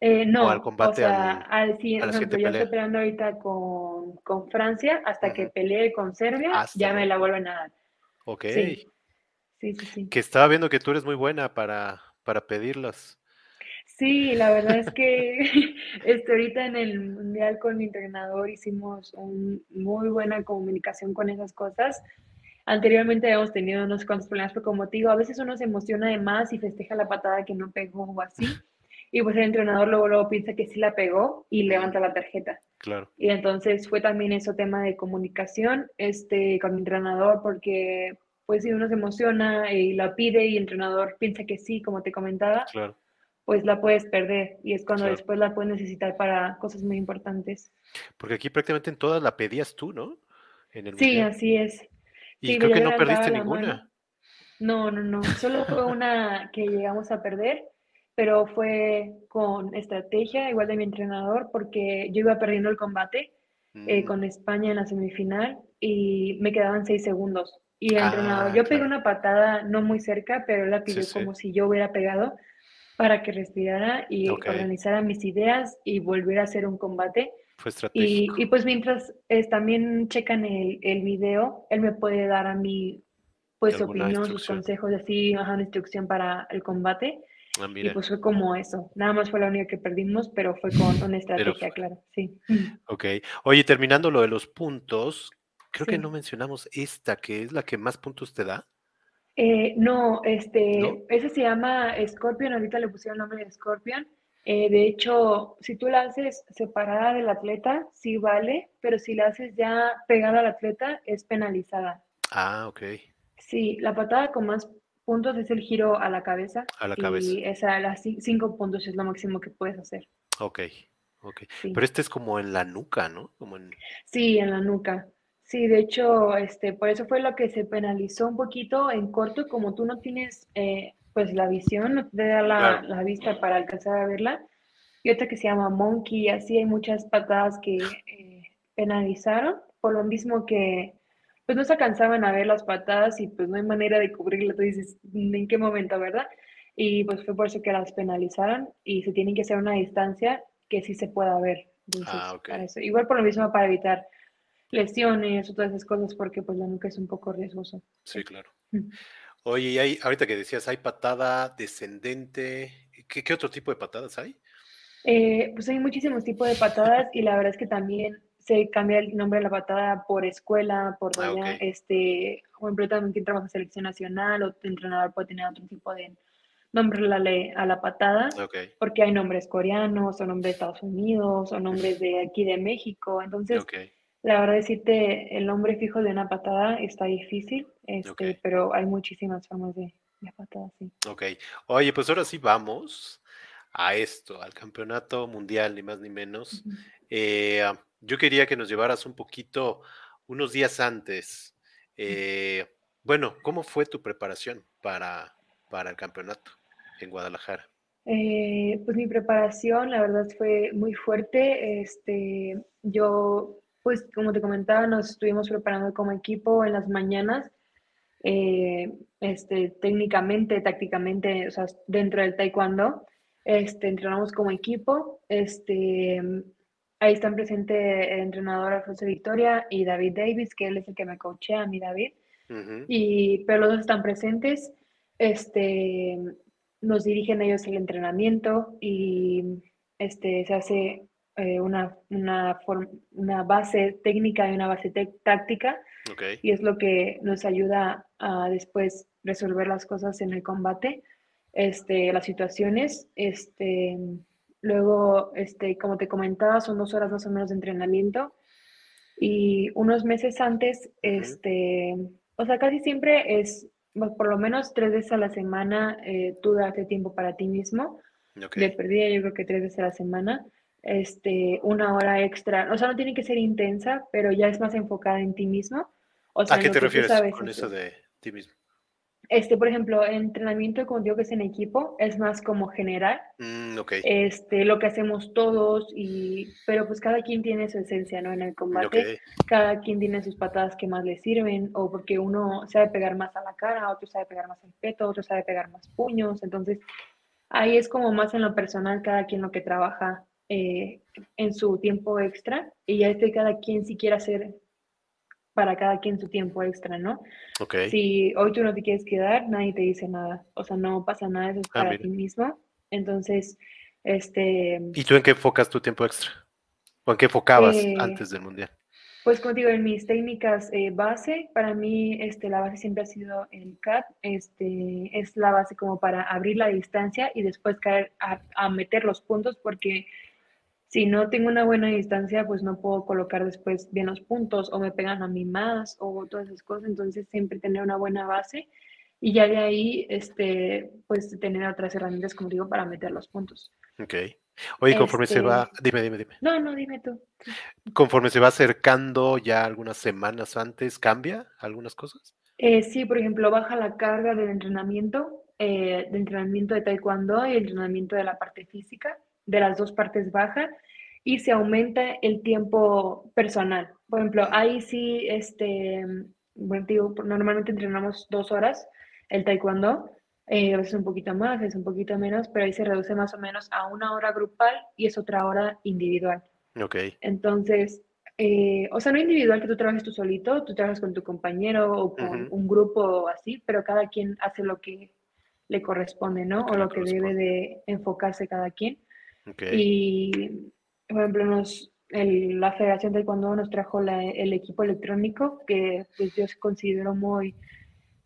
Eh, no, ¿O al combate o sea, al, siguiente, yo estoy peleando ahorita con, con Francia, hasta que pelee con Serbia, ya me la vuelven a dar. Ok. Sí. sí, sí, sí. Que estaba viendo que tú eres muy buena para para pedirlas. Sí, la verdad es que este, ahorita en el Mundial con mi entrenador hicimos un, muy buena comunicación con esas cosas. Anteriormente habíamos tenido unos cuantos problemas, pero como te digo, a veces uno se emociona de más y festeja la patada que no pegó o así. Y pues el entrenador luego, luego piensa que sí la pegó y levanta la tarjeta. Claro. Y entonces fue también eso tema de comunicación este, con mi entrenador, porque pues si uno se emociona y la pide y el entrenador piensa que sí, como te comentaba, pues la puedes perder y es cuando después la puedes necesitar para cosas muy importantes. Porque aquí prácticamente en todas la pedías tú, ¿no? sí, así es. Y creo que no perdiste ninguna. No, no, no. Solo fue una que llegamos a perder, pero fue con estrategia, igual de mi entrenador, porque yo iba perdiendo el combate eh, mm. con España en la semifinal y me quedaban seis segundos. Y el entrenador, ah, yo pegué una patada no muy cerca, pero él la pidió como si yo hubiera pegado para que respirara y organizara mis ideas y volviera a hacer un combate. Fue estratégico. Y, y pues mientras también checan el, el, video, él me puede dar a mí pues su opinión, sus consejos, así, una instrucción para el combate. Ah, Y pues fue como eso. Nada más fue la única que perdimos, pero fue con una estrategia, claro. Sí. ok. Oye, terminando lo de los puntos, creo que no mencionamos esta, que es la que más puntos te da. Eh, no, este, ¿No? ese se llama Scorpion, ahorita le pusieron el nombre de Scorpion. Eh, de hecho, si tú la haces separada del atleta, sí vale, pero si la haces ya pegada al atleta, es penalizada. Ah, ok. Sí, la patada con más puntos es el giro a la cabeza A la cabeza. y esa, las ci- cinco puntos es lo máximo que puedes hacer. Ok, ok. Sí. Pero este es como en la nuca, ¿no? Como en... Sí, en la nuca. Sí, de hecho, este, por eso fue lo que se penalizó un poquito en corto, como tú no tienes eh, pues la visión, no te da la, Claro. la vista para alcanzar a verla. Y otra que se llama Monkey, así hay muchas patadas que eh, penalizaron, por lo mismo que pues no se alcanzaban a ver las patadas y pues no hay manera de cubrirla, tú dices, ¿en qué momento, verdad? Y pues fue por eso que las penalizaron y se tienen que hacer una distancia que sí se pueda ver. Entonces, Ah, ok. para eso. Igual por lo mismo para evitar lesiones o todas esas cosas, porque pues la nuca es un poco riesgoso. Sí, claro. Mm. Oye, y hay, ahorita que decías, hay patada descendente. ¿Qué, qué otro tipo de patadas hay? Eh, pues hay muchísimos tipos de patadas y la verdad es que también se cambia el nombre de la patada por escuela, por Ah, doña, ok. este, por ejemplo, también quien trabaja en selección nacional o entrenador puede tener otro tipo de nombre a la, le- a la patada, Ok, porque hay nombres coreanos o nombres de Estados Unidos o nombres de aquí de México, entonces. La verdad decirte el nombre fijo de una patada está difícil, este, pero hay muchísimas formas de, de patada, sí. Ok. Oye, pues ahora sí vamos a esto, al campeonato mundial, ni más ni menos. Eh, yo quería que nos llevaras un poquito, unos días antes. eh, bueno, ¿cómo fue tu preparación para, para el campeonato en Guadalajara? Eh, pues mi preparación, la verdad, fue muy fuerte. Este, yo, pues como te comentaba, nos estuvimos preparando como equipo en las mañanas, eh, este, técnicamente, tácticamente, o sea, dentro del taekwondo, este, entrenamos como equipo. Este, ahí están presentes el entrenador Alfonso Victoria y David Davis, que él es el que me coachea a mí, David Ujú, y, pero los dos están presentes, este, nos dirigen ellos el entrenamiento y este, se hace eh, una, una, base técnica y una base táctica y es lo que nos ayuda a después resolver las cosas en el combate, este, las situaciones. Este, luego, este, como te comentaba, son dos horas más o menos de entrenamiento y unos meses antes, este, o sea, casi siempre es, por lo menos tres veces a la semana, eh, tú date tiempo para ti mismo. ok. De perdida, yo creo que tres veces a la semana. Este, una hora extra, o sea, no tiene que ser intensa, pero ya es más enfocada en ti mismo. O sea, ¿A qué te refieres sabes con eso de ti mismo? Este, por ejemplo, el entrenamiento, como digo que es en equipo, es más como general, Mm, ok, este, lo que hacemos todos, y, pero pues cada quien tiene su esencia, ¿no? En el ok, combate, cada quien tiene sus patadas que más le sirven, o porque uno sabe pegar más a la cara, otro sabe pegar más al peto, otro sabe pegar más puños, entonces ahí es como más en lo personal cada quien lo que trabaja eh, en su tiempo extra, y ya este cada quien si quiere hacer para cada quien su tiempo extra, ¿no? ok. Si hoy tú no te quieres quedar, nadie te dice nada, o sea, no pasa nada, eso es Ah, para mira. ti mismo, entonces, este... ¿Y tú en qué enfocas tu tiempo extra? ¿O en qué enfocabas Eh, antes del mundial? Pues como digo, en mis técnicas eh, base, para mí este, la base siempre ha sido el CAT, este, es la base como para abrir la distancia y después caer a, a meter los puntos, porque si no tengo una buena distancia, pues no puedo colocar después bien los puntos o me pegan a mí más o todas esas cosas, entonces siempre tener una buena base y ya de ahí, este, pues tener otras herramientas, como digo, para meter los puntos. Ok. Oye, conforme se Este- va, dime, dime, dime. No, no, dime tú. Conforme se va acercando ya algunas semanas antes, ¿cambia algunas cosas? Eh, sí, por ejemplo, baja la carga del entrenamiento, eh, de entrenamiento de taekwondo y el entrenamiento de la parte física, de las dos partes baja, y se aumenta el tiempo personal. Por ejemplo, ahí sí, este, bueno, digo, normalmente entrenamos dos horas el taekwondo, eh, a veces un poquito más, a veces un poquito menos, pero ahí se reduce más o menos a una hora grupal y es otra hora individual. Ok, Entonces, eh, o sea, no individual que tú trabajes tú solito, tú trabajas con tu compañero o con un grupo o así, pero cada quien hace lo que le corresponde, ¿no? o lo que debe de enfocarse cada quien. Y, por ejemplo, nos, la Federación de Taekwondo nos trajo el equipo electrónico, que pues, yo considero muy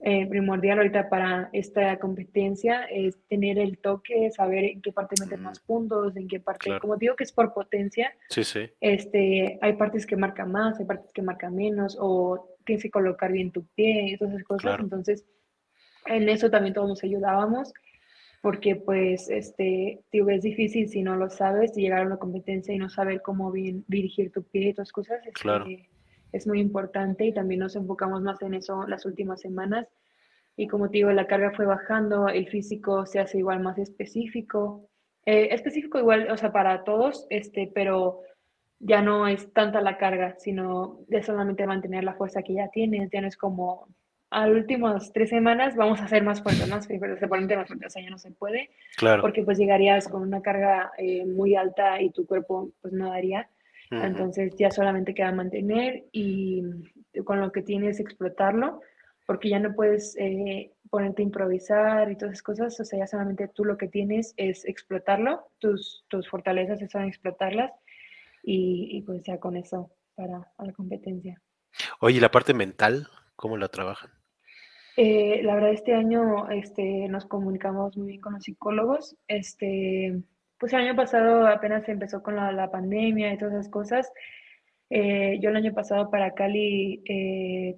eh, primordial ahorita para esta competencia, es tener el toque, saber en qué parte meter más mm. puntos, en qué parte, como digo que es por potencia, sí, sí. Este, hay partes que marcan más, hay partes que marcan menos, o tienes que colocar bien tu pie, todas esas cosas, entonces en eso también todos nos ayudábamos porque pues este, digo, es difícil si no lo sabes, llegar a una competencia y no saber cómo bien dirigir tu pie y todas cosas, este, claro. es muy importante y también nos enfocamos más en eso las últimas semanas. Y como te digo, la carga fue bajando, el físico se hace igual más específico, eh, específico igual, o sea, para todos, este, pero ya no es tanta la carga, sino de solamente mantener la fuerza que ya tienes, ya no es como a las últimas tres semanas vamos a hacer más fuerte, más fuerte, más fuerte, o sea, ya no se puede, claro. porque pues llegarías con una carga eh, muy alta y tu cuerpo pues no daría, entonces ya solamente queda mantener y con lo que tienes explotarlo, porque ya no puedes eh, ponerte a improvisar y todas esas cosas, o sea, ya solamente tú lo que tienes es explotarlo, tus, tus fortalezas son explotarlas y, y pues ya con eso para la competencia. Oye, ¿y la parte mental, cómo la trabajan? Eh, la verdad, este año este, nos comunicamos muy bien con los psicólogos. Este, pues el año pasado apenas empezó con la, pandemia y todas esas cosas. Eh, yo el año pasado para Cali eh,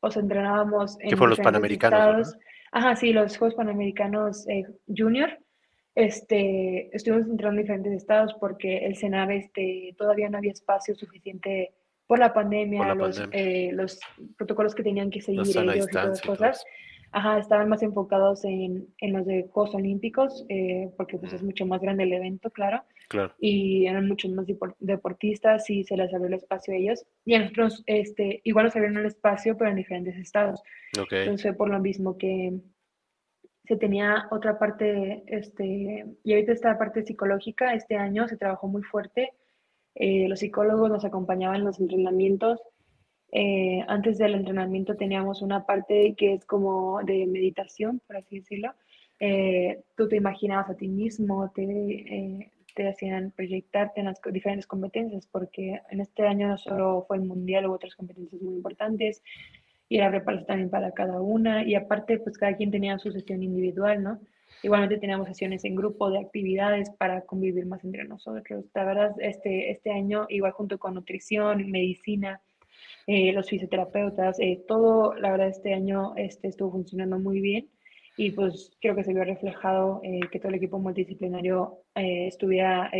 os entrenábamos en los Panamericanos. Ajá, sí, los Juegos Panamericanos Junior. Este, estuvimos entrenando en diferentes estados porque el Senave este, todavía no había espacio suficiente por la pandemia, los, eh, los, protocolos que tenían que seguir ellos y todas cosas. Ajá, estaban más enfocados en, en los de Juegos Olímpicos, eh, porque pues es mucho más grande el evento, claro. Claro. Y eran muchos más deportistas y se les abrió el espacio a ellos. Y a nosotros, este, igual nos abrieron el espacio, pero en diferentes estados. Okay. Entonces, por lo mismo que se tenía otra parte, este, y ahorita esta parte psicológica, este año se trabajó muy fuerte eh, los psicólogos nos acompañaban en los entrenamientos. Eh, antes del entrenamiento teníamos una parte que es como de meditación, por así decirlo. Eh, tú te imaginabas a ti mismo, te, te hacían proyectarte en las diferentes competencias, porque en este año no solo fue el mundial, hubo otras competencias muy importantes y era prepararse también para cada una. Y aparte, pues cada quien tenía su sesión individual, ¿no? Igualmente teníamos sesiones en grupo de actividades para convivir más entre nosotros. La verdad, este, este año, igual junto con nutrición, medicina, eh, los fisioterapeutas, eh, todo, la verdad, este año este, estuvo funcionando muy bien y pues creo que se vio reflejado eh, que todo el equipo multidisciplinario estuviera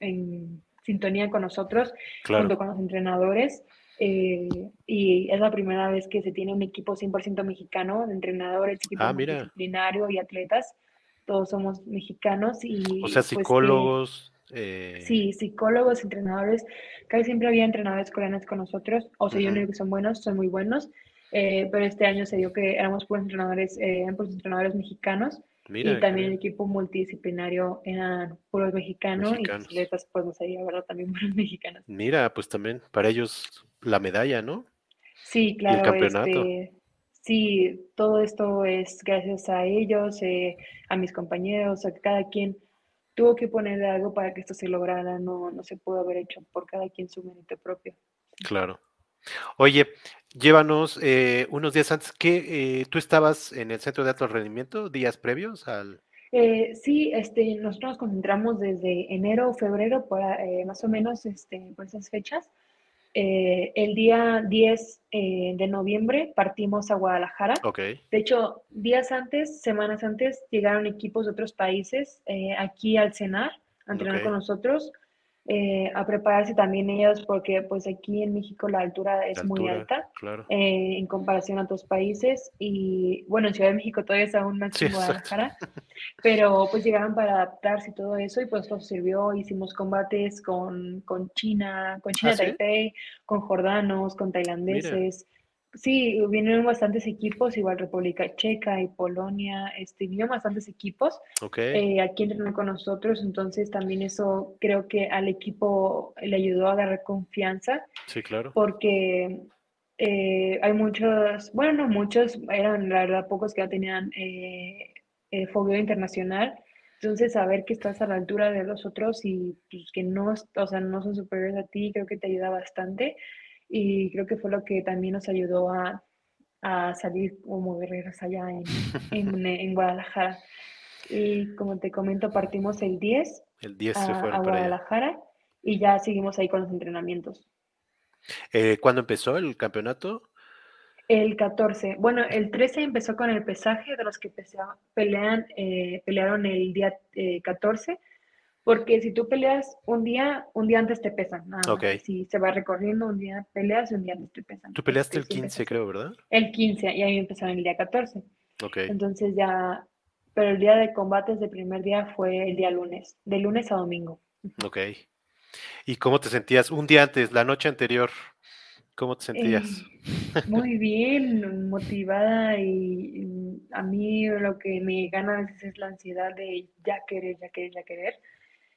en sintonía con nosotros, junto con los entrenadores. Y es la primera vez que se tiene un equipo 100% mexicano de entrenadores, equipo ah, multidisciplinario y atletas todos somos mexicanos y... O sea, pues, psicólogos. Eh, sí, psicólogos, entrenadores. Casi siempre había entrenadores coreanos con nosotros. O sea, yo no digo que son buenos, son muy buenos. Eh, pero este año se dio que éramos puros entrenadores, eh, entrenadores mexicanos. y también el equipo multidisciplinario eran puros mexicanos, mexicanos. y atletas, pues no sabía, ¿verdad? También puros mexicanos. Mira, pues también para ellos la medalla, ¿no? Sí, claro. el campeonato. Este, sí, todo esto es gracias a ellos, eh, a mis compañeros, a cada quien tuvo que poner algo para que esto se lograra, no, no se pudo haber hecho por cada quien su mérito propio. Claro. Oye, llévanos eh, unos días antes que eh, tú estabas en el centro de alto rendimiento, días previos al... sí, este, nosotros nos concentramos desde enero o febrero, para, más o menos este, por esas fechas, eh, el día 10 eh, de noviembre partimos a Guadalajara. Okay. De hecho, días antes, semanas antes, llegaron equipos de otros países eh, aquí al cenar a entrenar con nosotros. Eh, a prepararse también ellos porque pues aquí en México la altura es muy alta eh, en comparación a otros países y bueno, en Ciudad de México todavía es aún más en Guadalajara, pero pues llegaron para adaptarse y todo eso y pues nos sirvió, hicimos combates con, con China, con China ¿Ah, Taipei, con jordanos, con tailandeses. Sí, vinieron bastantes equipos, igual República Checa y Polonia, este, vinieron bastantes equipos okay. eh, aquí entrenaron con nosotros, entonces también eso creo que al equipo le ayudó a agarrar confianza. Sí, claro. Porque eh, hay muchos, bueno, no muchos, eran la verdad pocos que ya tenían eh, eh, fogueo internacional. Entonces, saber que estás a la altura de los otros y pues, que no, o sea, no son superiores a ti, creo que te ayuda bastante. Y creo que fue lo que también nos ayudó a, a salir como guerreros allá en, en, en, Guadalajara. Y como te comento, partimos el 10, el 10 a, se fueron a allá. Guadalajara y ya seguimos ahí con los entrenamientos. Eh, ¿Cuándo empezó el campeonato? El 14. Bueno, el 13 empezó con el pesaje de los que pelean, eh, pelearon el día eh, 14, porque si tú peleas un día, un día antes te pesan, nada más. Ok. Si se va recorriendo, un día peleas y un día antes te pesan. Tú peleaste el Este, sí 15, empezó creo, ¿verdad? El 15 y ahí empezaron el día 14. Ok. Entonces ya, pero el día de combates del primer día fue el día lunes, de lunes a domingo. Ok. ¿Y cómo te sentías un día antes, la noche anterior? ¿Cómo te sentías? Eh, muy bien, motivada y a mí lo que me gana a veces es la ansiedad de ya querer, ya querer, ya querer.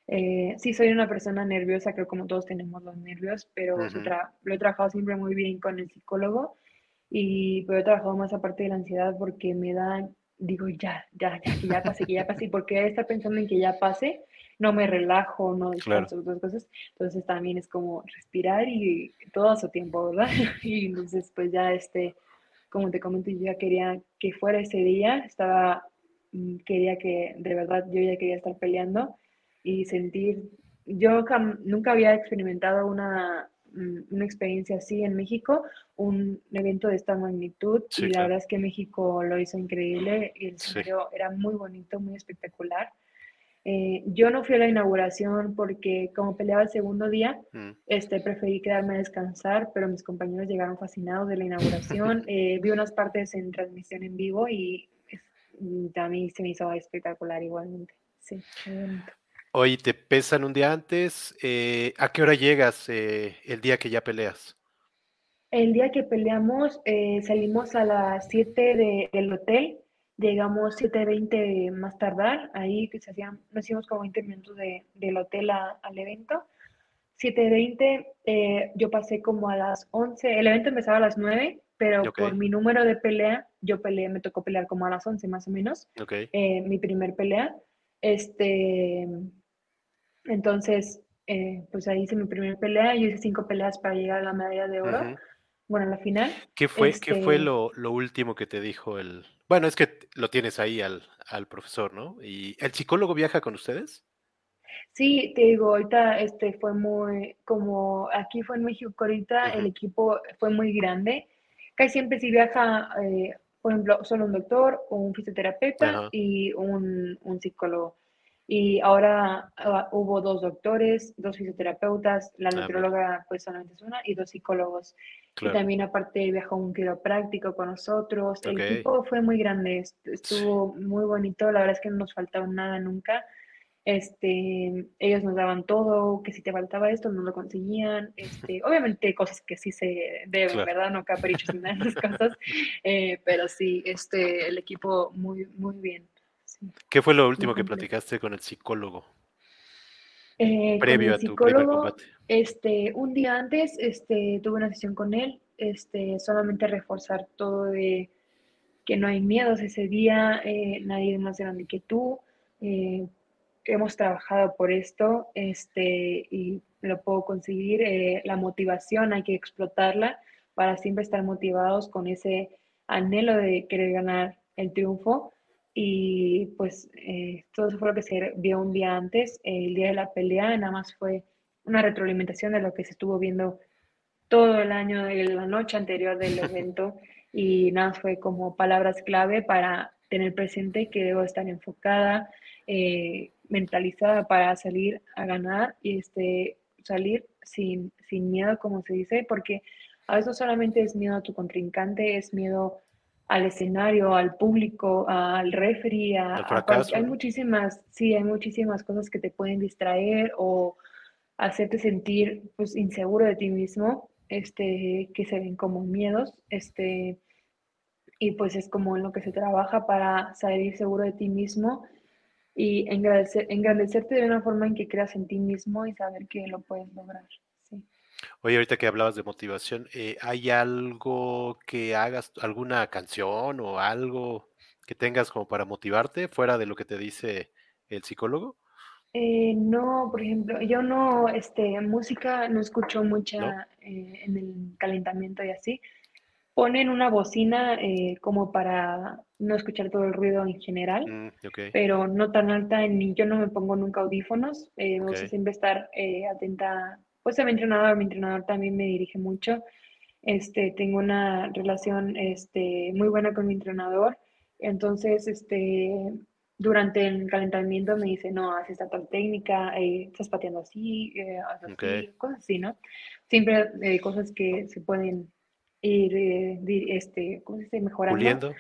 Eh, sí, soy una persona nerviosa, creo como todos tenemos los nervios, pero Ujú. tra- lo he trabajado siempre muy bien con el psicólogo y pero he trabajado más aparte de la ansiedad porque me da, digo ya, ya, ya, que ya pase, que ya pase, y porque estar pensando en que ya pase, no me relajo, no Claro. descanso, otras cosas. Entonces también es como respirar y todo a su tiempo, ¿verdad? Y entonces pues ya este, como te comento, yo ya quería que fuera ese día, estaba, mm, quería que de verdad yo ya quería estar peleando y sentir, yo nunca había experimentado una, mm, una experiencia así en México, un evento de esta magnitud Sí, y la claro. verdad es que México lo hizo increíble y el Sí. escenario era muy bonito, muy espectacular. Eh, yo no fui a la inauguración porque como peleaba el segundo día, Mm. este, preferí quedarme a descansar, pero mis compañeros llegaron fascinados de la inauguración. Eh, vi unas partes en transmisión en vivo y mm, a mí se me hizo espectacular igualmente. Sí. Oye, ¿te pesan un día antes? Eh, ¿a qué hora llegas eh, el día que ya peleas? El día que peleamos, eh, salimos a las 7 de- del hotel, llegamos 7.20 más tardar, ahí que se hacían, nos hicimos como 20 minutos de- del hotel a- al evento. 7.20, eh, yo pasé como a las 11, el evento empezaba a las 9, pero por mi número de pelea, yo peleé, me tocó pelear como a las 11 más o menos, mi primer pelea. Este, entonces, eh, pues ahí hice mi primer pelea, yo hice cinco peleas para llegar a la medalla de oro, bueno, a la final. ¿Qué fue, qué fue Este, lo, lo último que te dijo el... Bueno, es que lo tienes ahí al, al profesor, ¿no? ¿Y el psicólogo viaja con ustedes? Sí, te digo, ahorita este fue muy, como aquí fue en México, ahorita el equipo fue muy grande. Casi siempre si viaja, eh, por ejemplo, solo un doctor, un fisioterapeuta Ajá. y un, un psicólogo. Y ahora ah, hubo dos doctores, dos fisioterapeutas, la nutrióloga pues solamente es una y dos psicólogos. Y claro. también aparte viajó un quiropráctico con nosotros. El equipo fue muy grande, estuvo muy bonito, la verdad es que no nos faltaba nada nunca. Este, ellos nos daban todo, que si te faltaba esto, no lo conseguían. Este, obviamente cosas que sí se deben, Claro. ¿verdad? No caprichos ni nada de esas cosas. eh, pero sí, este, el equipo muy, muy bien. Sí, ¿Qué fue lo muy último que completo. platicaste con el psicólogo Eh, con previo el a tu primer psicólogo, combate? este, un día antes, este, tuve una sesión con él, este, solamente reforzar todo de que no hay miedos ese día, eh, nadie es más grande que tú, eh, hemos trabajado por esto, este, y lo puedo conseguir, eh, la motivación hay que explotarla para siempre estar motivados con ese anhelo de querer ganar el triunfo. Y pues eh, todo eso fue lo que se vio un día antes, el día de la pelea, nada más fue una retroalimentación de lo que se estuvo viendo todo el año, de la noche anterior del evento, y nada más fue como palabras clave para tener presente que debo estar enfocada, eh, mentalizada para salir a ganar y este, salir sin, sin miedo, como se dice, porque a veces no solamente es miedo a tu contrincante, es miedo al escenario, al público, al referee, a, Al a fracaso, hay muchísimas, sí, hay muchísimas cosas que te pueden distraer o hacerte sentir pues inseguro de ti mismo, este, que se ven como miedos, este, y pues es como en lo que se trabaja para salir seguro de ti mismo y engrandecer, engrandecerte de una forma en que creas en ti mismo y saber que lo puedes lograr. Sí. Oye, ahorita que hablabas de motivación, eh, ¿hay algo que hagas, alguna canción o algo que tengas como para motivarte fuera de lo que te dice el psicólogo? Eh, no, por ejemplo, yo no, este, música no escucho mucha eh, en el calentamiento y así. Ponen una bocina eh, como para no escuchar todo el ruido en general, Mm, ok, pero no tan alta, ni yo no me pongo nunca audífonos. eh, me gusta siempre estar eh, atenta, pues a mi entrenador, mi entrenador también me dirige mucho. Este, tengo una relación este, muy buena con mi entrenador. Entonces, este, durante el calentamiento me dice, no, haz esta tal técnica, eh, estás pateando así, eh, así, cosas así, ¿no? Siempre eh, cosas que se pueden ir, eh, este, ¿cómo se dice? Mejorando. Puliendo.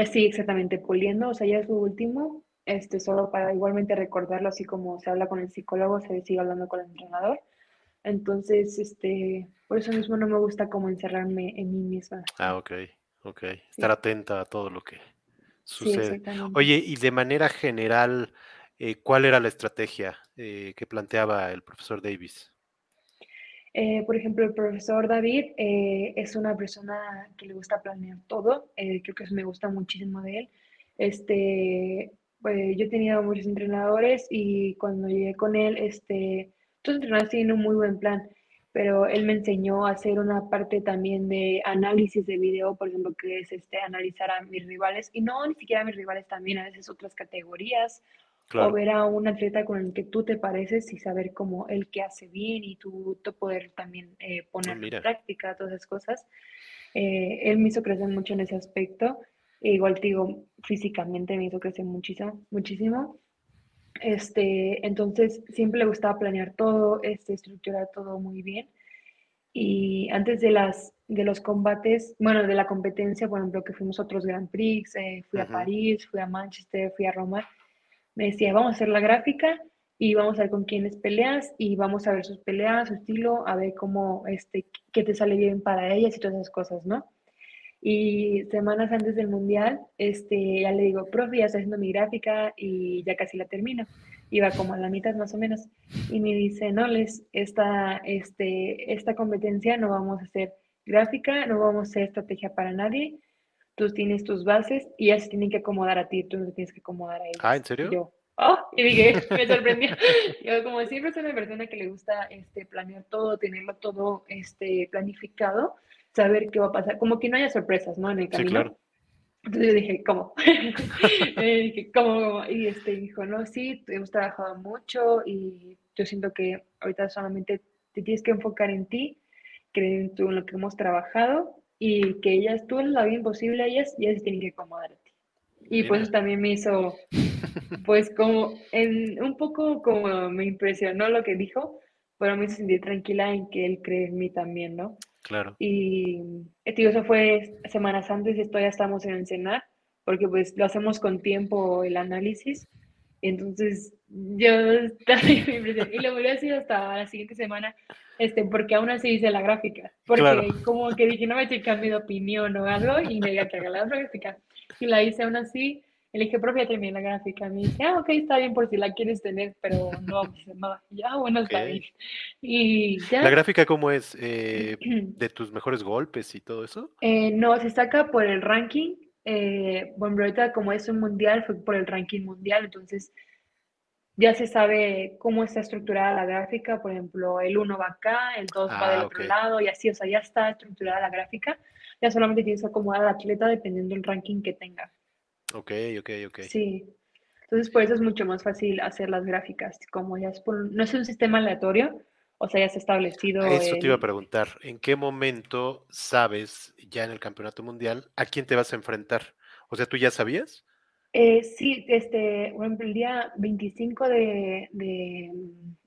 Eh, sí, exactamente, puliendo, o sea, ya es lo último, este, solo para igualmente recordarlo, así como se habla con el psicólogo, se sigue hablando con el entrenador. Entonces, este, por eso mismo no me gusta como encerrarme en mí misma. Ah, ok, ok. Sí, Estar atenta a todo lo que sucede. Oye, y de manera general, eh, ¿cuál era la estrategia eh, que planteaba el profesor Davis? Eh, por ejemplo, el profesor David eh, es una persona que le gusta planear todo. eh, creo que eso me gusta muchísimo de él. Este, pues, yo he tenido muchos entrenadores y cuando llegué con él, este, todos entrenadores tienen un muy buen plan, pero él me enseñó a hacer una parte también de análisis de video, por ejemplo, que es este, analizar a mis rivales y no ni siquiera a mis rivales también, a veces otras categorías o Claro, ver a un atleta con el que tú te pareces y saber cómo él que hace bien y tú, tú poder también eh, ah, ponerlo en práctica, todas esas cosas. Eh, él me hizo crecer mucho en ese aspecto. E igual te digo, físicamente me hizo crecer muchísimo, muchísimo. Este, entonces siempre le gustaba planear todo, este, estructurar todo muy bien. Y antes de las de los combates, bueno, de la competencia, por ejemplo, que fuimos a otros Grand Prix, eh, fui a ujú, París, fui a Manchester, fui a Roma, me decía, vamos a hacer la gráfica y vamos a ver con quiénes peleas y vamos a ver sus peleas, su estilo, a ver cómo, este, qué te sale bien para ellas y todas esas cosas, ¿no? Y semanas antes del mundial, este, ya le digo, profe, ya estoy haciendo mi gráfica y ya casi la termino. Iba como a la mitad más o menos. Y me dice, no, les, esta, este, esta competencia no vamos a hacer gráfica, no vamos a hacer estrategia para nadie. Tú tienes tus bases y ellas se tienen que acomodar a ti, tú no te tienes que acomodar a Ah, ¿en ellas. Y serio? yo, oh, y dije, me sorprendió. Yo como siempre soy una persona que le gusta este, planear todo, tenerlo todo este, planificado, saber qué va a pasar, como que no haya sorpresas, ¿no? En el Sí, camino. claro. Entonces yo dije, ¿cómo? Eh, dije, ¿cómo? cómo? Y este dijo, no, sí, hemos trabajado mucho y yo siento que ahorita solamente te tienes que enfocar en ti, creer en, tú, en lo que hemos trabajado y que ellas, tú haces lo bien posible a ellas y ellas se tienen que acomodar a ti. Y pues Mira. también me hizo, pues como, en, un poco como me impresionó lo que dijo, pero me hizo sentir tranquila en que él cree en mí también, ¿no? Claro. Y eh, tío, eso fue semanas antes, esto ya estamos en el cenar, porque pues lo hacemos con tiempo el análisis. Entonces yo estaba impresionada. Y lo volví a hacer hasta la siguiente semana, este, porque aún así hice la gráfica. Porque Claro. como que dije, no me estoy cambiando de opinión o algo, y me diga que haga la gráfica. Y la hice aún así. Y le dije, profe, ya terminé la gráfica. Me dice, ah, ok, está bien por si la quieres tener, pero no a. Y Ya, bueno, está Ok. bien. Y ya. ¿La gráfica cómo es? Eh, ¿De tus mejores golpes y todo eso? Eh, no, se saca por el ranking. Eh, bueno, ahorita como es un mundial, fue por el ranking mundial, entonces ya se sabe cómo está estructurada la gráfica. Por ejemplo, el 1 va acá, el 2 va del Ah, otro lado y así, o sea, ya está estructurada la gráfica. Ya solamente tienes que acomodar al atleta dependiendo del ranking que tenga. Ok, ok, ok. Sí. Entonces, por eso es mucho más fácil hacer las gráficas, como ya es por, no es un sistema aleatorio, o sea, ya está establecido Eso te iba a el, preguntar. ¿En qué momento sabes ya en el campeonato mundial a quién te vas a enfrentar? O sea, ¿tú ya sabías? Eh, sí, este, por ejemplo, el día 25 de, de,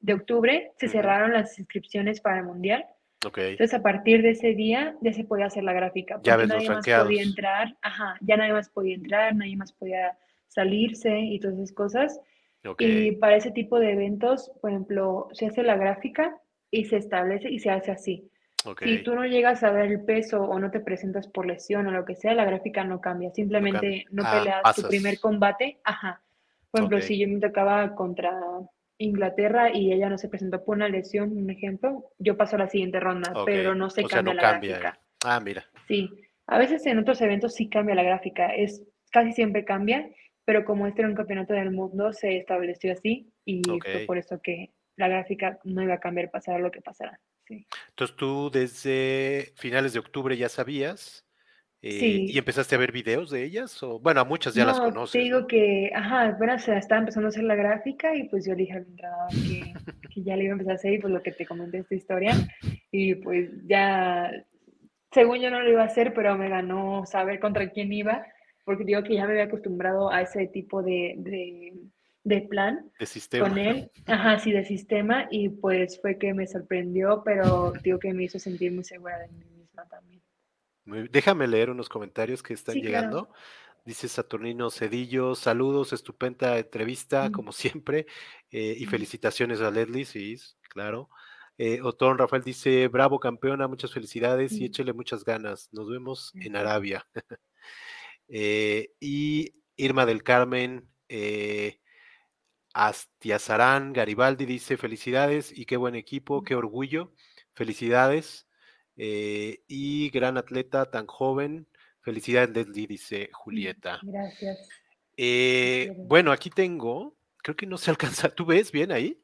de octubre se Ujú. cerraron las inscripciones para el Mundial. Ok. Entonces, a partir de ese día ya se podía hacer la gráfica, Ya ves los nadie más podía entrar, ajá, ya nadie más podía entrar, nadie más podía salirse y todas esas cosas. Ok. Y para ese tipo de eventos, por ejemplo, se hace la gráfica y se establece y se hace así. Ok. Si tú no llegas a ver el peso o no te presentas por lesión o lo que sea, la gráfica no cambia. Simplemente no Ah, peleas tu primer combate. Ajá. Por ejemplo, Ok. si yo me tocaba contra Inglaterra y ella no se presentó por una lesión, un ejemplo, yo paso a la siguiente ronda, pero no se O sea, cambia no la cambia. gráfica. Ah, mira. Sí. A veces en otros eventos sí cambia la gráfica. Es casi siempre cambia, pero como este era un campeonato del mundo, se estableció así y fue por eso que la gráfica no iba a cambiar, pasara lo que pasara. Sí. Entonces tú desde finales de octubre ya sabías eh, ¿Y empezaste a ver videos de ellas? O, bueno, a muchas ya las conoces. Te digo que, ajá, bueno, se estaba empezando a hacer la gráfica y pues yo dije al entrenador que, que, ya le iba a empezar a hacer y pues lo que te comenté esta historia. Y pues ya, según yo no lo iba a hacer, pero me ganó saber contra quién iba, porque digo que ya me había acostumbrado a ese tipo de, de, de plan. De sistema. Con él, ajá, sí, de sistema. Y pues fue que me sorprendió, pero digo que me hizo sentir muy segura de mí misma también. Déjame leer unos comentarios que están llegando. Dice Saturnino Cedillo, saludos, estupenda entrevista, mm. como siempre, eh, y felicitaciones a Leslie, sí, claro. Eh, Otón Rafael dice, bravo campeona, muchas felicidades y échele muchas ganas. Nos vemos en Arabia. Eh, y Irma del Carmen, Astiazarán Garibaldi dice, felicidades y qué buen equipo, qué orgullo, felicidades. Eh, y gran atleta tan joven. Felicidades, Leslie, dice mm, Julieta. Gracias. Eh, bueno, aquí tengo, creo que no se alcanza. ¿Tú ves bien ahí?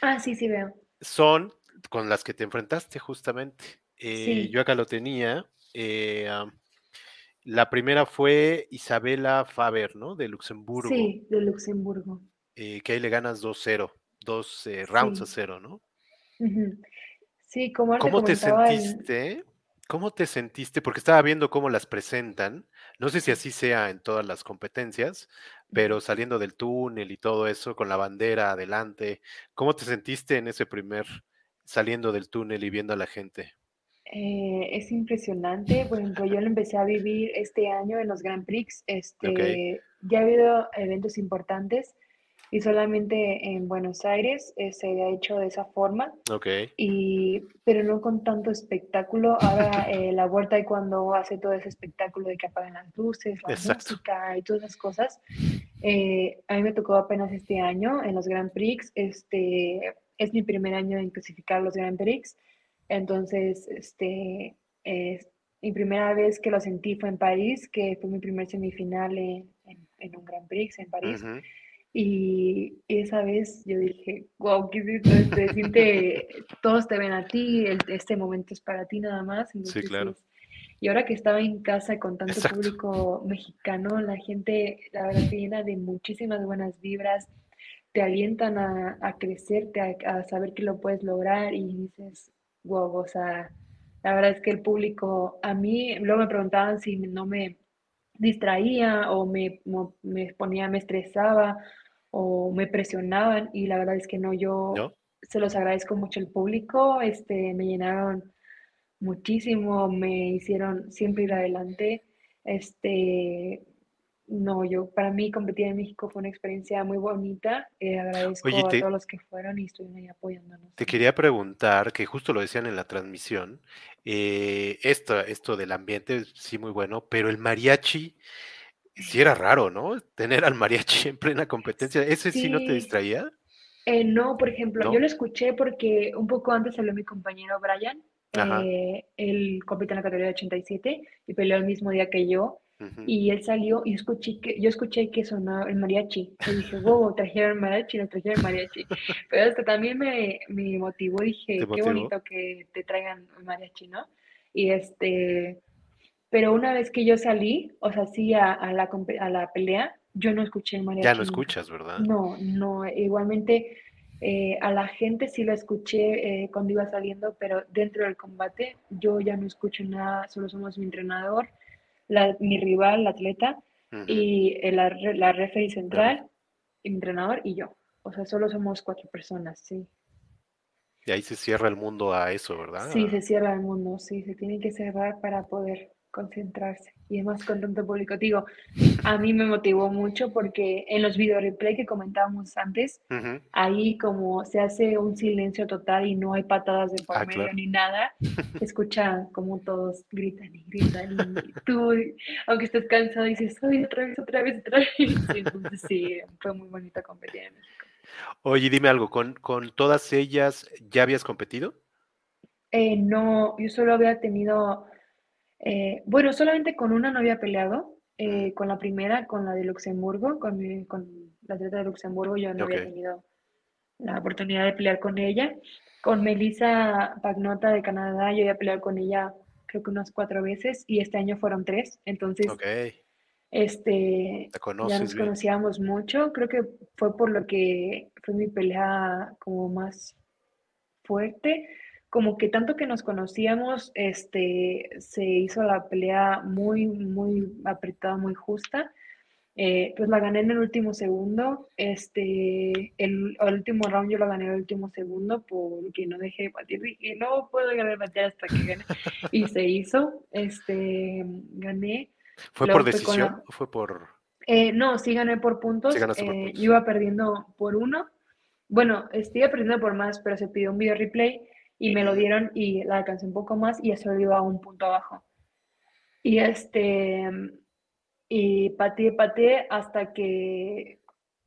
Ah, sí, sí veo. Son con las que te enfrentaste justamente. Eh, yo acá lo tenía. la primera fue Isabela Faber, ¿no? De Luxemburgo. Sí, de Luxemburgo. Que ahí le ganas 2-0, dos rounds a cero, ¿no? Sí, como ¿Cómo te sentiste? ¿Cómo te sentiste? Porque estaba viendo cómo las presentan. No sé si así sea en todas las competencias, pero saliendo del túnel y todo eso, con la bandera adelante, ¿cómo te sentiste en ese primer saliendo del túnel y viendo a la gente? Eh, es impresionante. Por ejemplo, yo lo empecé a vivir este año en los Grand Prix. Este, Ya ha habido eventos importantes y solamente en Buenos Aires eh, se había hecho de esa forma. Ok. Y, pero no con tanto espectáculo. Ahora eh, la vuelta y cuando hace todo ese espectáculo de que apagan las luces, la música y todas esas cosas. Eh, a mí me tocó apenas este año en los Grand Prix. Este, es mi primer año en clasificar los Grand Prix. Entonces, este, es mi primera vez que lo sentí fue en París, que fue mi primer semifinal en, en, un Grand Prix en París. Y esa vez yo dije, wow, ¿qué es esto? Siente, todos te ven a ti, este momento es para ti nada más. sí, claro. y ahora que estaba en casa con tanto público mexicano, la gente, la verdad, te llena de muchísimas buenas vibras, te alientan a, a crecerte, a, saber que lo puedes lograr y dices, wow, o sea, la verdad es que el público, a mí, luego me preguntaban si no me distraía o me, me ponía, me estresaba o me presionaban y la verdad es que no, yo se los agradezco mucho al público, este, me llenaron muchísimo, me hicieron siempre ir adelante, este, no, yo, para mí competir en México fue una experiencia muy bonita. Eh, agradezco a todos los que fueron y estuvieron ahí apoyándonos. Te quería preguntar, que justo lo decían en la transmisión, eh, esto, esto del ambiente, sí, muy bueno, pero el mariachi, sí era raro, ¿no? Tener al mariachi en plena competencia. ¿Ese sí, no te distraía? Eh, no, por ejemplo, yo lo escuché porque un poco antes salió mi compañero Brian, eh, él compite en la categoría de 87 y peleó el mismo día que yo. Y él salió y escuché que, yo escuché que sonaba el mariachi. Y dije, wow, trajeron mariachi, no trajeron mariachi. Pero esto también me, me motivó. Dije, qué bonito que te traigan mariachi, ¿no? Y este, pero una vez que yo salí, o sea, sí a, la, a la pelea, yo no escuché el mariachi. Ya no escuchas, ¿verdad? No, no, igualmente eh, a la gente sí la escuché eh, cuando iba saliendo, pero dentro del combate yo ya no escucho nada, solo somos mi entrenador, la, mi rival, la atleta, y eh, la, la referee central, mi entrenador y yo. O sea, solo somos cuatro personas, sí. Y ahí se cierra el mundo a eso, ¿verdad? Sí, se cierra el mundo, sí, se tiene que cerrar para poder concentrarse y además con tanto público. Digo, a mí me motivó mucho porque en los video replay que comentábamos antes, ahí como se hace un silencio total y no hay patadas de por ah, medio ni nada, escucha como todos gritan y gritan y tú, aunque estés cansado, dices, oye, otra vez, otra vez, otra vez. entonces sí, fue muy bonita competir en México. Oye, dime algo, ¿con, con todas ellas ya habías competido? Eh, no, yo solo había tenido eh, bueno, solamente con una no había peleado. eh, con la primera, con la de Luxemburgo, con, con la atleta de Luxemburgo, yo no había tenido la oportunidad de pelear con ella. Con Melissa Pagnota de Canadá, yo había peleado con ella creo que unas cuatro veces y este año fueron tres. Entonces, este, ya nos conocíamos mucho. Creo que fue por lo que fue mi pelea como más fuerte. Como que tanto que nos conocíamos, este, se hizo la pelea muy, muy apretada, muy justa. Eh, pues la gané en el último segundo. Este, el, último round yo la gané en el último segundo porque no dejé de batir. Y no puedo ganar batir hasta que gane. y se hizo. Este, gané. ¿Fue por decisión o fue por...? Eh, no, sí gané por puntos. Eh, yo iba perdiendo por uno. Bueno, estoy perdiendo por más, pero se pidió un video replay y me lo dieron y la alcancé un poco más y eso iba a un punto abajo. Y este y pateé, pateé hasta que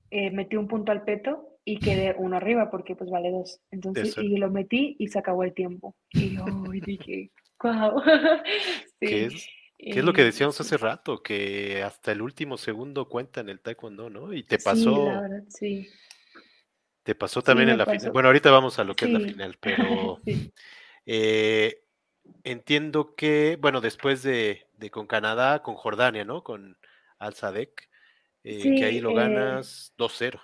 eh, metí un punto al peto y quedé uno arriba porque pues vale dos. Entonces, y lo metí y se acabó el tiempo. Y yo dije, wow. ¿Qué, es, ¿Qué es lo que decíamos hace rato? Que hasta el último segundo cuenta en el taekwondo, ¿no? Y te pasó. Sí, la verdad, sí. Te pasó también en la final. Bueno, ahorita vamos a lo que es la final, pero eh, entiendo que, bueno, después de, con Canadá, con Jordania, ¿no? Con Al Sadek, eh, que ahí lo eh, ganas 2-0.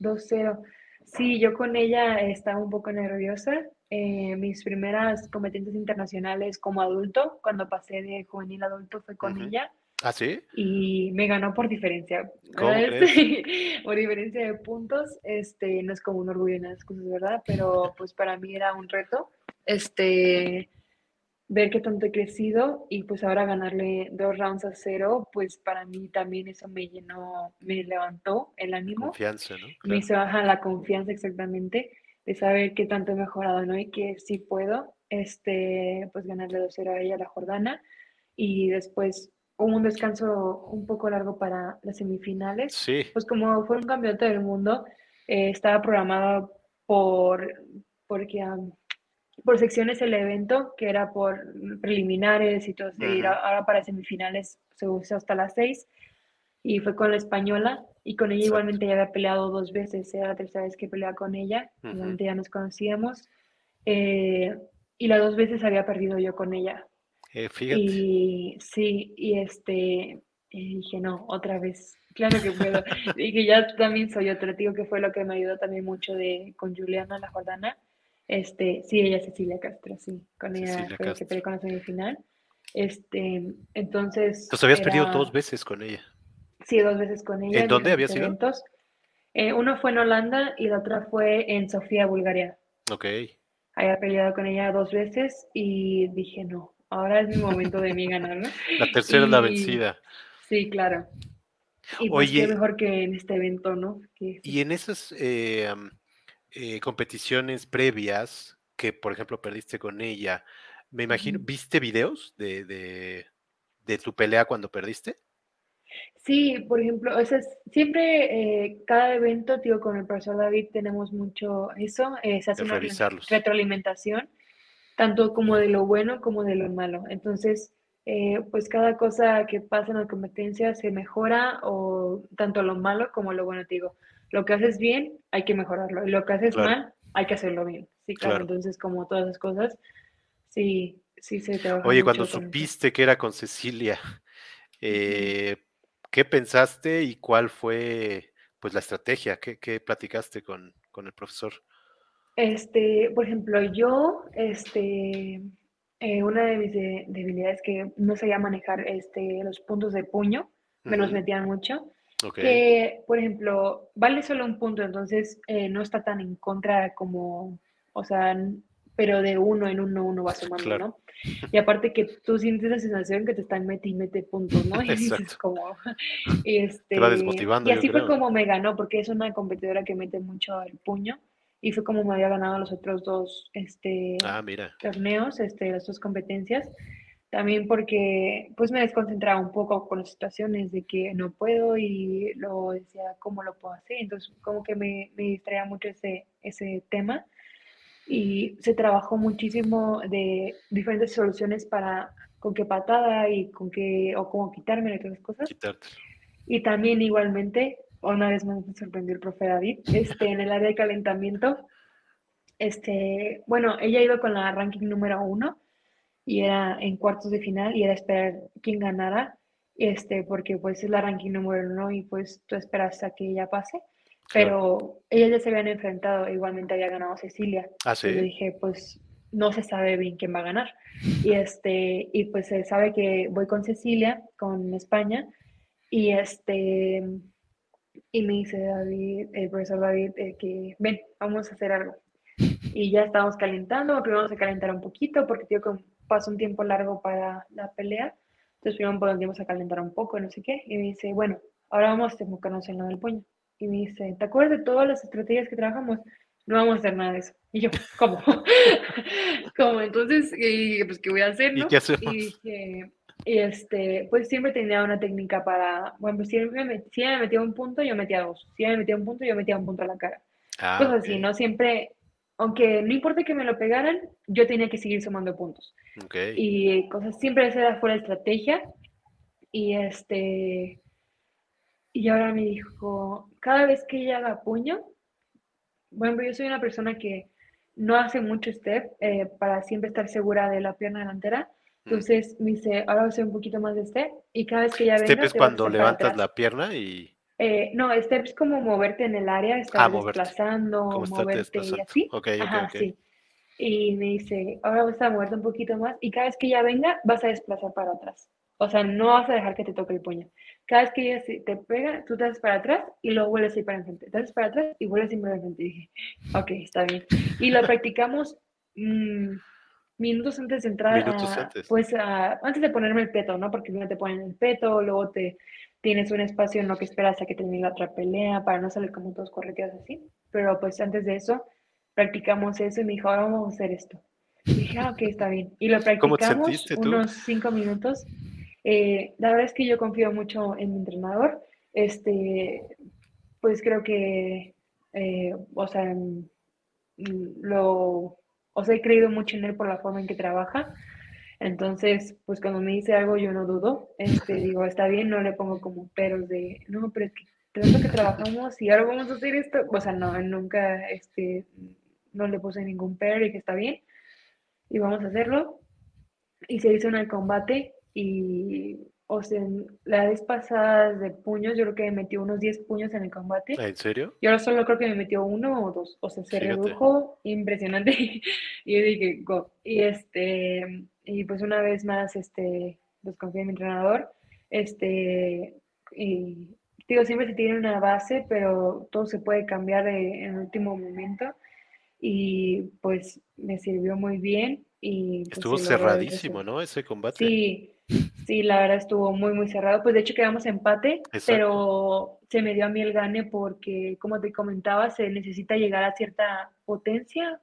2-0. Sí, yo con ella estaba un poco nerviosa. Eh, mis primeras competencias internacionales como adulto, cuando pasé de juvenil a adulto, fue con ella. ¿Ah, sí? Y me ganó por diferencia. ¿Cómo por diferencia de puntos. Este, no es como un orgullo en las cosas, ¿verdad? Pero pues para mí era un reto. Este, ver qué tanto he crecido y pues ahora ganarle dos rounds a cero, pues para mí también eso me llenó, me levantó el ánimo. Confianza, ¿no? Me hizo bajar la confianza exactamente de saber qué tanto he mejorado, ¿no? Y que sí puedo, este, pues ganarle dos cero a ella, a la Jordana, y después un descanso un poco largo para las semifinales. Sí. Pues como fue un campeonato del mundo, eh, estaba programado por, porque por secciones el evento, que era por preliminares y todo, y ahora para semifinales se usa hasta las seis, y fue con la española, y con ella igualmente ya había peleado dos veces, era la tercera vez que peleaba con ella, igualmente ya nos conocíamos, eh, y las dos veces había perdido yo con ella. Eh, fíjate. Y sí, y este, dije, no, otra vez, claro que puedo. y que ya también soy otro, digo que fue lo que me ayudó también mucho de, con Juliana, la Jordana, este, sí, ella Cecilia Castro, sí, con ella fue que peleé con la semifinal. Este, entonces. Entonces habías perdido dos veces con ella. Sí, dos veces con ella. ¿En dónde había sido? Eh, uno fue en Holanda y la otra fue en Sofía, Bulgaria. Ok. Había peleado con ella dos veces y dije, no, ahora es mi momento de mí ganar, ¿no? La tercera es la vencida. Sí, claro. Y pues Oye, qué mejor que en este evento, ¿no? y en esas eh, eh, competiciones previas que, por ejemplo, perdiste con ella, me imagino, ¿viste videos de, de, tu pelea cuando perdiste? Sí, por ejemplo, o sea, siempre eh, cada evento, tío, con el profesor David tenemos mucho eso, eh, se hace una retroalimentación, tanto como de lo bueno como de lo malo. Entonces, pues cada cosa que pasa en la competencia se mejora o tanto lo malo como lo bueno, te digo lo que haces bien, hay que mejorarlo. Y lo que haces mal, hay que hacerlo bien. Sí, claro. Entonces, como todas esas cosas, sí, sí se trabaja. Oye, cuando supiste que era con Cecilia, eh, ¿qué pensaste y cuál fue pues la estrategia? ¿Qué, qué platicaste con, con, el profesor? Este, por ejemplo, yo, este, eh, una de mis debilidades que no sabía manejar este, los puntos de puño, me los metían mucho. Que, por ejemplo, vale solo un punto, entonces eh, no está tan en contra como, o sea, pero de uno en uno uno va sumando, ¿no? Y aparte que tú sientes la sensación que te están metiendo y mete puntos, ¿no? Y dices como, este, desmotivando. Y así fue como me ganó, porque es una competidora que mete mucho el puño y fue como me había ganado los otros dos este, ah, mira. torneos, este, las dos competencias. También porque pues me desconcentraba un poco con las situaciones de que no puedo y lo decía cómo lo puedo hacer. Entonces como que me, me distraía mucho ese, ese tema y se trabajó muchísimo de diferentes soluciones para con qué patada y con qué, o cómo quitarme las cosas. Quitártelo. Y también igualmente, una vez más me sorprendió el profe David, este, en el área de calentamiento, este, bueno, ella iba con la ranking número uno y era en cuartos de final y era esperar quién ganara, este, porque pues es la ranking número uno y pues tú esperas a que ella pase. Pero ellas ya se habían enfrentado, igualmente había ganado Cecilia. Ah, sí. Y yo dije, pues no se sabe bien quién va a ganar. Y este, y pues se sabe que voy con Cecilia, con España, y este, y me dice David, el profesor David, eh, que ven, vamos a hacer algo. Y ya estábamos calentando, primero vamos a calentar un poquito, porque tío, que pasó un tiempo largo para la pelea. Entonces primero podemos a calentar un poco, no sé qué. Y me dice, bueno, ahora vamos a enfocarnos en lo del puño y me dice, ¿te acuerdas de todas las estrategias que trabajamos? No vamos a hacer nada de eso. Y yo, ¿cómo? ¿Cómo? Entonces, y, pues, ¿qué voy a hacer? ¿Y qué hacemos? Y dije, y este, pues siempre tenía una técnica para, bueno, pues si me, si me metía un punto, yo metía dos. Si me metía un punto, yo metía un punto a la cara. Ah, así, ¿no? Siempre, aunque no importa que me lo pegaran, yo tenía que seguir sumando puntos. Ok. Y cosas, siempre esa era fuera estrategia. Y este, y ahora me dijo, cada vez que ella haga puño, bueno, yo soy una persona que no hace mucho step eh, para siempre estar segura de la pierna delantera. Entonces me dice, ahora voy a hacer un poquito más de step y cada vez que Step venga... es te vas a cuando levantas atrás". la pierna y Eh, no, step es como moverte en el área, estar Ah, moverte. desplazando, moverte y desplazando. así. Ok, ok, Ajá, ok. sí. Y me dice, ahora vas a moverte un poquito más y cada vez que ella venga vas a desplazar para atrás. O sea, no vas a dejar que te toque el puño. Cada vez que ella te pega, tú te haces para atrás y luego vuelves a ir para enfrente. Te haces para atrás y vuelves a ir para enfrente. Y dije, ok, está bien. Y lo practicamos mm, minutos antes de entrar, a- antes. pues a- antes de ponerme el peto, ¿no? Porque primero te ponen el peto, luego te tienes un espacio en lo que esperas a que termine la otra pelea para no salir como todos correteados así. Pero pues antes de eso practicamos eso y me dijo, ahora vamos a hacer esto. Y dije, ah, ok, está bien. Y lo ¿Cómo te practicamos unos cinco minutos. Eh, la verdad es que yo confío mucho en mi entrenador. Este, pues creo que, eh, o sea, mm, lo, o sea, he creído mucho en él por la forma en que trabaja. Entonces, pues cuando me dice algo yo no dudo, este, digo, está bien, no le pongo como peros de, no, pero es que tanto que trabajamos y ahora vamos a hacer esto, o sea, no, nunca, este, no le puse ningún pero y que está bien, y vamos a hacerlo. Y se hizo en el combate y, o sea, la vez pasada de puños, yo creo que me metió unos 10 puños en el combate. ¿En serio? Y ahora solo creo que me metió uno o dos. O sea, se Fíjate. redujo impresionante. y yo dije, go. Y este, y pues una vez más, este, pues confié en mi entrenador. Este, y digo, siempre se tiene una base, pero todo se puede cambiar de- en el último momento. Y pues me sirvió muy bien. Y pues, Estuvo cerradísimo. ¿no? Ese combate. Sí, sí, la verdad estuvo muy, muy cerrado. Pues de hecho quedamos empate, Exacto. pero se me dio a mí el gane porque, como te comentaba, se necesita llegar a cierta potencia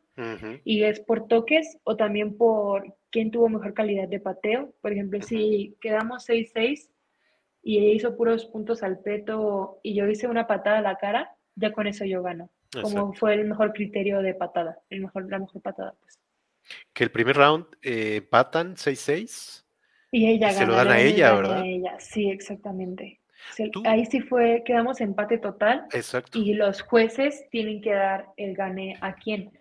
y es por toques o también por quién tuvo mejor calidad de pateo. Por ejemplo, si quedamos 6-6 y ella hizo puros puntos al peto y yo hice una patada a la cara, ya con eso yo gano. Como fue el mejor criterio de patada, el mejor, la mejor patada, pues. Que el primer round eh, empatan 6-6. Y ella se lo dan a ella, ¿verdad? a ella, sí, exactamente. Tú- ahí sí fue, quedamos empate total Exacto. y los jueces tienen que dar el gane a quién.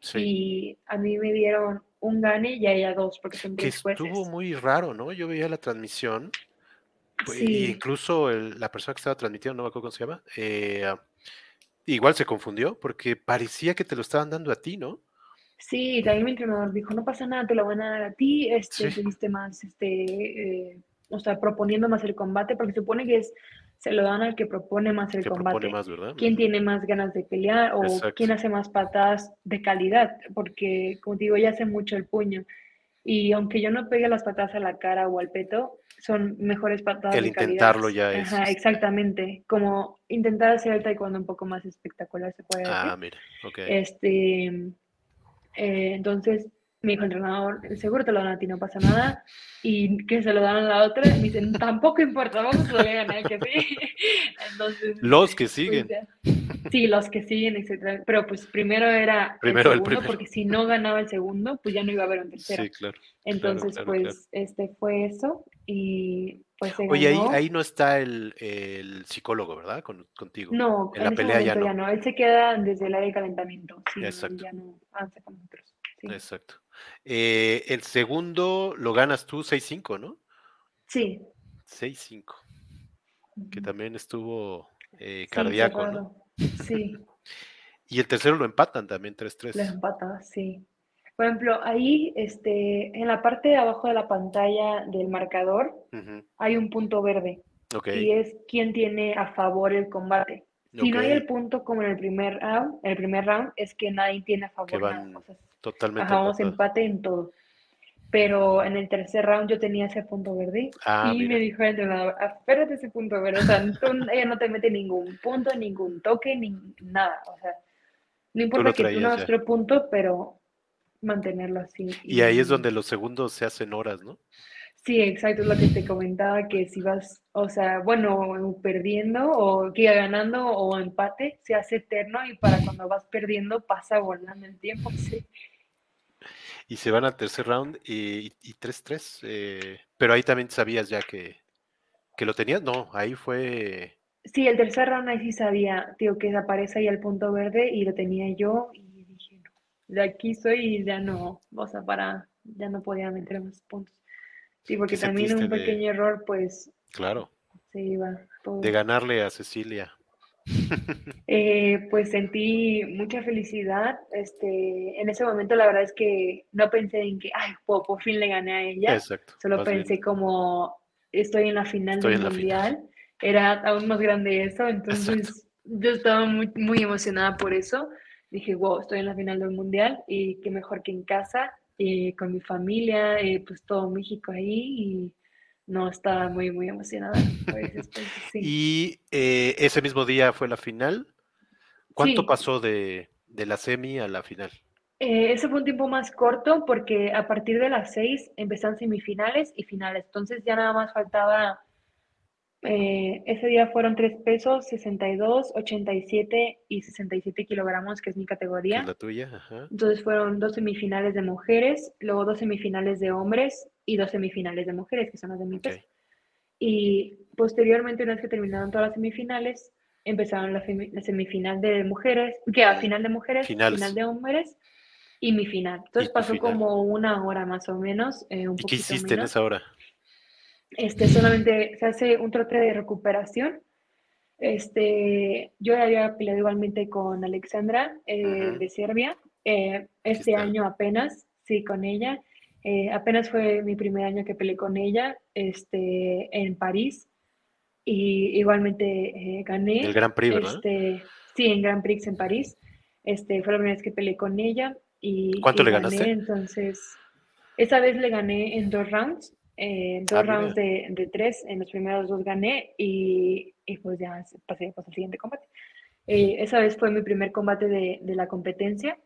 Sí. Y a mí me dieron un gane y a ella dos, porque son Que estuvo muy raro, ¿no? Yo veía la transmisión. pues, Sí, incluso el- la persona que estaba transmitiendo, no me acuerdo cómo se llama, eh, igual se confundió porque parecía que te lo estaban dando a ti, ¿no? Sí, también mi entrenador dijo, no pasa nada, te lo van a dar a ti, este, Sí. tuviste más, este, eh, o sea, proponiendo más el combate, porque supone que es, se lo dan al que propone más el Que combate. propone más, ¿verdad? quién tiene más ganas de pelear o Exacto. quién hace más patadas de calidad, porque como te digo, ella hace mucho el puño. Y aunque yo no pegue las patadas a la cara o al peto, son mejores patadas El de calidad. intentarlo ya es, Ajá, exactamente. Como intentar hacer el taekwondo un poco más espectacular, se puede decir. Ah, mira, ok. Este, eh, entonces me dijo el entrenador, seguro te lo dan a ti, no pasa nada. Y que se lo dan a la otra, me dicen, tampoco importa, vamos a ganar que sí. Entonces, Los que pues siguen. ya. Sí, los que siguen, etcétera. Pero pues primero era Primero el el segundo, primero. porque si no ganaba el segundo, pues ya no iba a haber un tercero. Sí, claro. Entonces, claro, pues, claro. este fue eso. Y pues Oye, ahí, ahí no está el, el psicólogo, ¿verdad? Con- contigo. No, en en, la ese pelea ya no. ya no. Él se queda desde el área de calentamiento. Sí, no, Exacto. ya no avanza con nosotros. Sí. Exacto. Eh, el segundo lo ganas tú 6-5, ¿no? Sí. 6-5, que Ujú. también estuvo eh, Sí, cardíaco, ¿no? cerrado. Sí, Y el tercero lo empatan también lo 3-3. empata, sí. Por ejemplo, ahí, este, en la parte de abajo de la pantalla del marcador, Ujú, hay un punto verde. Ok, y es quien tiene a favor el combate. Si no hay el punto como en el primer round, el primer round es que nadie tiene a favor que nada. van O sea, totalmente empatados. empate en todo. Pero en el tercer round yo tenía ese punto verde Ah, y mira. me dijo el entrenador, espérate ese punto verde. O sea, tú- ella no te mete ningún punto, ningún toque, ni nada. O sea, no importa que tú no otro punto, pero mantenerlo así. Y ahí es donde los segundos se hacen horas, ¿no? Sí, exacto, es lo que te comentaba, que si vas, o sea, bueno, perdiendo o que ganando o empate, se hace eterno y para cuando vas perdiendo pasa volando el tiempo, sí. Y se van al tercer round y y 3-3. eh, pero ahí también sabías ya que, que lo tenías. No, ahí fue. Sí, el tercer round ahí sí sabía, tío, que aparece ahí el punto verde y lo tenía yo y de aquí soy y ya no, o sea, para, ya no podía meter más puntos. Sí, porque ¿Qué también un de- pequeño error, pues, Claro, se iba todo. de ganarle a Cecilia. Eh, pues sentí mucha felicidad. Este, en ese momento la verdad es que no pensé en que, ay, po- por, fin le gané a ella. Exacto. Solo bien. pensé como, estoy en la final Estoy del mundial. Era aún más grande eso, entonces yo estaba muy, muy emocionada por eso. Dije, wow, estoy en la final del mundial y qué mejor que en casa, eh, con mi familia, eh, pues todo México ahí y no, estaba muy, muy emocionada sí. Y eh, ese mismo día fue la final. ¿Cuánto Sí. pasó de, de la semi a la final? Eh, ese fue un tiempo más corto porque a partir de las 6 empezaron semifinales y finales. Entonces ya nada más faltaba, eh, ese día fueron tres pesos, 62, 87 y 67 kilogramos, que es mi categoría. es la tuya. Ajá. Entonces fueron dos semifinales de mujeres, luego dos semifinales de hombres y dos semifinales de mujeres, que son las de mi Ok. peso. Y posteriormente, una vez que terminaron todas las semifinales, empezaron la, la semifinal de mujeres, que a final de mujeres, finales. final de hombres y mi final. Entonces pasó final. como una hora más o menos, eh, un ¿Y qué hiciste en menos. esa hora? Este, solamente se hace un trote de recuperación. Este, yo ya había peleado igualmente con Alexandra eh, de Serbia. Eh, este año apenas, sí, con ella. Eh, apenas fue mi primer año que peleé con ella este, en París. Y igualmente eh, gané. El Gran Prix, ¿verdad? Este, sí, en Grand Prix en París. Este, fue la primera vez que peleé con ella. Y, ¿Cuánto y le gané, ganaste? Entonces, esa vez le gané en dos rounds. Eh, dos Ah, rounds de, de tres. En los primeros dos gané y, y pues ya pasé, pasé al siguiente combate. Eh, esa vez fue mi primer combate de, de la competencia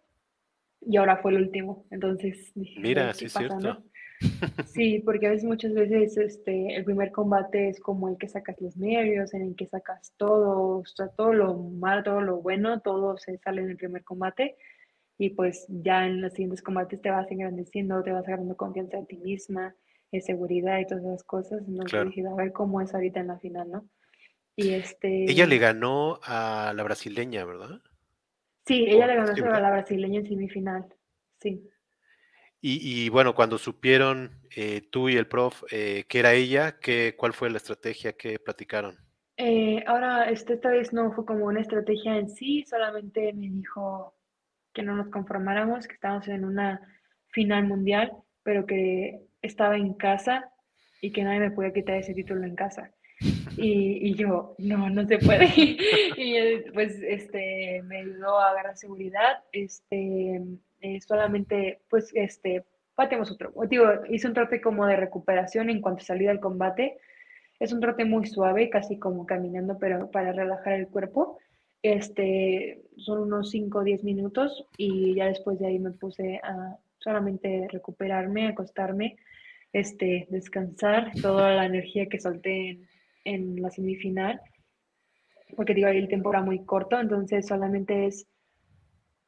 y ahora fue el último. Entonces dije, Mira, "Güey, sí ¿qué es cierto. no?". Sí, porque a veces muchas veces este, el primer combate es como el que sacas los nervios, en el que sacas todo, o sea, todo lo malo, todo lo bueno, todo se sale en el primer combate y pues ya en los siguientes combates te vas engrandeciendo, te vas agarrando confianza en ti misma, en seguridad y todas esas cosas. Entonces Claro. dije, a ver cómo es ahorita en la final, ¿no? Y este... Ella le ganó a la brasileña, ¿verdad? Sí, ella Oh, le ganó ¿verdad? la brasileña en semifinal. Sí. Y, y bueno, cuando supieron eh, tú y el prof eh, que era ella, ¿qué, ¿cuál fue la estrategia que platicaron? Eh, ahora, este, esta vez no fue como una estrategia en sí, solamente me dijo que no nos conformáramos, que estábamos en una final mundial, pero que estaba en casa y que nadie me podía quitar ese título en casa. Y, y yo, no, no se puede. y pues, este, me ayudó a agarrar seguridad. Este, eh, solamente, pues, este, pateamos otro. Digo, hice un trote como de recuperación en cuanto salí del combate. Es un trote muy suave, casi como caminando, pero para relajar el cuerpo. Este, son unos 5 o 10 minutos y ya después de ahí me puse a solamente recuperarme, acostarme, este, descansar toda la energía que solté en, en la semifinal porque digo, ahí el tiempo era muy corto, entonces solamente es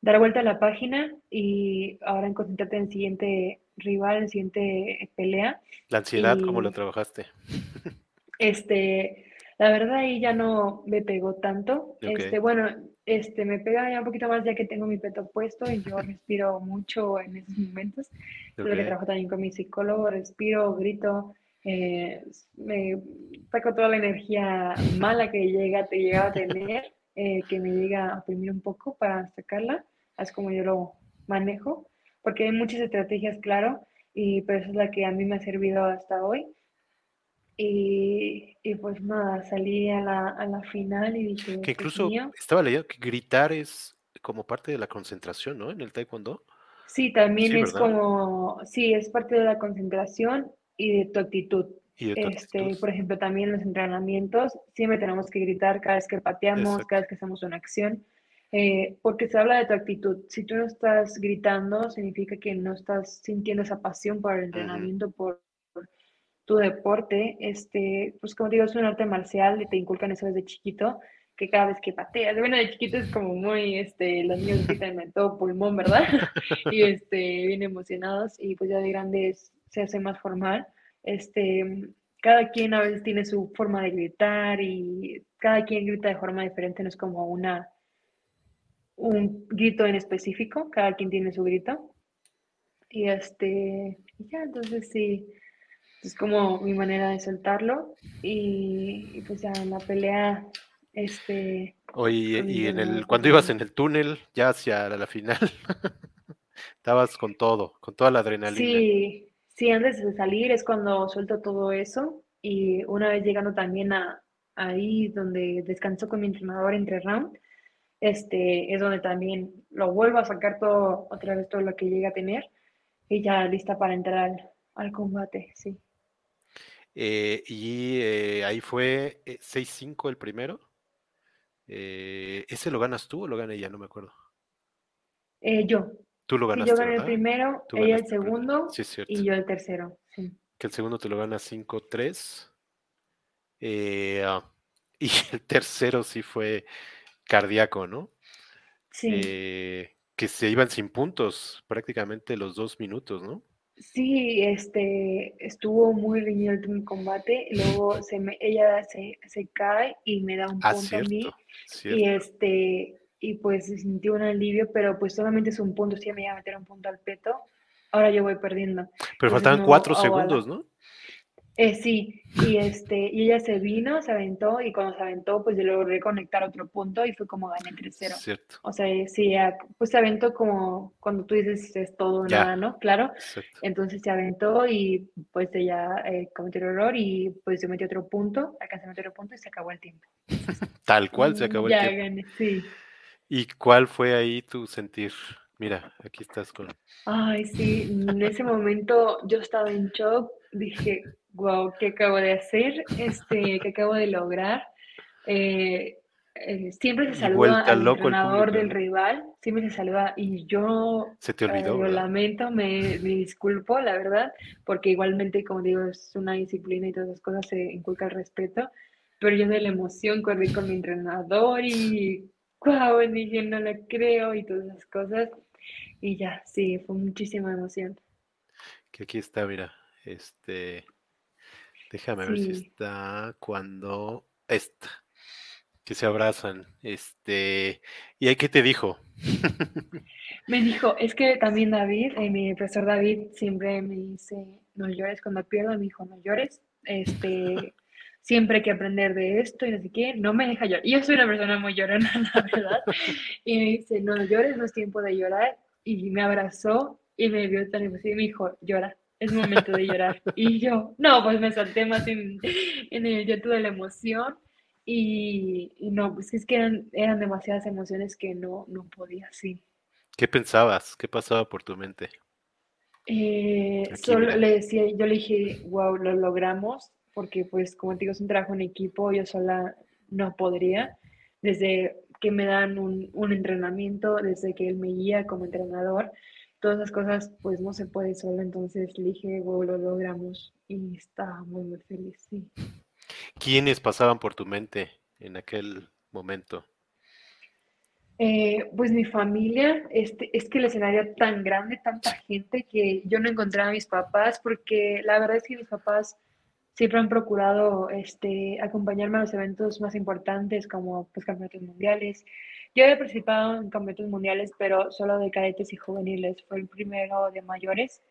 dar vuelta a la página y ahora en concentrarte en el siguiente rival, en el siguiente pelea. La ansiedad, Y- ¿cómo lo trabajaste? Este, la verdad ahí ya no me pegó tanto. Ok. Este, bueno, este, me pega ya un poquito más ya que tengo mi peto puesto y yo respiro mucho en esos momentos. Lo que trabajo también con mi psicólogo, respiro, grito, eh, me saco toda la energía mala que llega, te llegaba a tener, eh, que me llega a oprimir un poco para sacarla. Es como yo lo manejo, porque hay muchas estrategias, claro, y pero esa es la que a mí me ha servido hasta hoy. Y, y pues nada, salí a la, a la final y dije, Que "Dios incluso mío". estaba leyendo que gritar es como parte de la concentración, ¿no? En el taekwondo. Sí, también Sí, es ¿verdad? como, sí, es parte de la concentración y de tu actitud. Y de tu Este, actitud. por ejemplo, también en los entrenamientos siempre tenemos que gritar cada vez que pateamos, Exacto. cada vez que hacemos una acción, eh, porque se habla de tu actitud. Si tú no estás gritando, significa que no estás sintiendo esa pasión por el entrenamiento, por tu deporte. Este, pues como digo, es un arte marcial y te inculcan eso desde chiquito, que cada vez que pateas, bueno, de chiquito es como muy, este, los niños gritan en todo pulmón, ¿verdad? y este, bien emocionados y pues ya de grandes se hace más formal. Este, cada quien a veces tiene su forma de gritar y cada quien grita de forma diferente, no es como una un grito en específico, cada quien tiene su grito. Y este, ya, entonces sí, es como mi manera de soltarlo y, y pues ya en la pelea, este, Oye, y en el, cuando ibas en el túnel, ya hacia la final, estabas con todo, con toda la adrenalina. Sí, sí, antes de salir es cuando suelto todo eso y una vez llegando también a ahí donde descanso con mi entrenador entre round, este es donde también lo vuelvo a sacar todo, otra vez todo lo que llegue a tener y ya lista para entrar al, al combate, sí. Eh, y eh, ahí fue eh, 6-5 el primero. Eh, ¿ese lo ganas tú o lo gana ella? No me acuerdo. Eh, yo, Tú lo sí, ganaste, yo gané el primero, Tú ella el segundo Sí, y yo el tercero, sí. Que el segundo te lo gana 5-3. Eh, ah, y el tercero sí fue cardíaco, ¿no? Sí. Eh, que se iban sin puntos prácticamente los dos minutos, ¿no? Sí, este, estuvo muy reñido el último combate, luego se me, ella se, se cae y me da un Ah, punto a mí cierto, y este, y pues se sintió un alivio, pero pues solamente es un punto, si ella me iba a meter un punto al peto, ahora yo voy perdiendo. Pero Entonces faltaban no, cuatro segundos, ¿no? Eh, sí, y este, y ella se vino, se aventó, y cuando se aventó, pues yo logré conectar otro punto y fue como gané 3-0. Cierto, O sea, sí, ya, pues se aventó como cuando tú dices es todo o nada, ¿no? Claro. Entonces se aventó y pues ella eh, cometió el error y pues yo metí otro punto, alcancé a meter otro punto y se acabó el tiempo. Tal cual se acabó el ya tiempo. gané, sí. ¿Y cuál fue ahí tu sentir? Mira, aquí estás con... Ay, sí, en ese momento yo estaba en shock, dije, wow, ¿qué acabo de hacer? Este, ¿qué acabo de lograr? Eh, eh, siempre se saluda vuelta al entrenador del rival, siempre se saluda y yo Se te eh, olvidó, lo ¿verdad? lamento, me, me disculpo, la verdad, porque igualmente, como digo, es una disciplina y todas esas cosas se inculca el respeto, pero yo de la emoción corrí con mi entrenador y wow, dije, no lo creo y todas esas cosas. Y ya, sí, fue muchísima emoción. Que aquí está, mira. Este. Déjame ver si está cuando. Esta. Que se abrazan. Este. ¿Y ahí qué te dijo? Me dijo, es que también David, eh, mi profesor David siempre me dice, no llores cuando pierdo, me dijo, no llores, este, siempre hay que aprender de esto y no sé qué, no me deja llorar. Y yo soy una persona muy llorona, la verdad, y me dice, no llores, no es tiempo de llorar, y me abrazó y me vio tan emocionada y me dijo, llora, es momento de llorar. Y yo, no, pues me salté más en, en el llanto de la emoción. Y, y no, pues es que eran, eran demasiadas emociones que no, no podía, sí. ¿Qué pensabas? ¿Qué pasaba por tu mente? Eh, Aquí, solo mira. le decía, yo le dije, wow, lo logramos, porque pues como te digo, es un trabajo en equipo, yo sola no podría. Desde que me dan un, un entrenamiento, desde que él me guía como entrenador, todas esas cosas pues no se puede sola, entonces le dije, wow, lo logramos y estaba muy, muy feliz, sí. ¿Quiénes pasaban por tu mente en aquel momento? Eh, pues mi familia, este, es que el escenario tan grande, tanta gente, que yo no encontraba a mis papás, porque la verdad es que mis papás siempre han procurado este, acompañarme a los eventos más importantes, como pues, campeonatos mundiales. Yo he participado en campeonatos mundiales, pero solo de cadetes y juveniles. Fue el primero de mayores.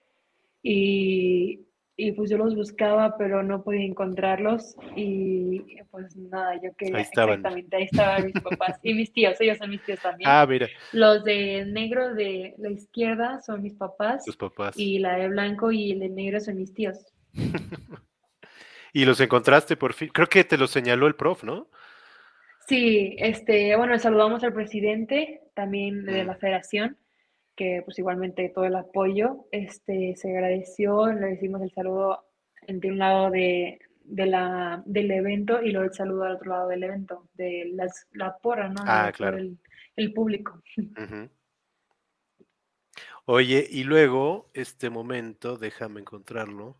Y, y pues yo los buscaba, pero no podía encontrarlos y pues nada, yo quería ahí estaban. exactamente, ahí estaban mis papás y mis tíos, ellos son mis tíos también. Ah, mira. Los de negro de la izquierda son mis papás. Tus papás. Y la de blanco y el de negro son mis tíos. y los encontraste por fin. Creo que te lo señaló el prof, ¿no? Sí, este, bueno, saludamos al presidente también de mm. la federación que pues igualmente todo el apoyo, este, se agradeció, le decimos el saludo entre un lado de, de la, del evento y luego el saludo al otro lado del evento, de las, la porra, ¿no? Ah, claro. El, el público. Oye, y luego, este momento, déjame encontrarlo,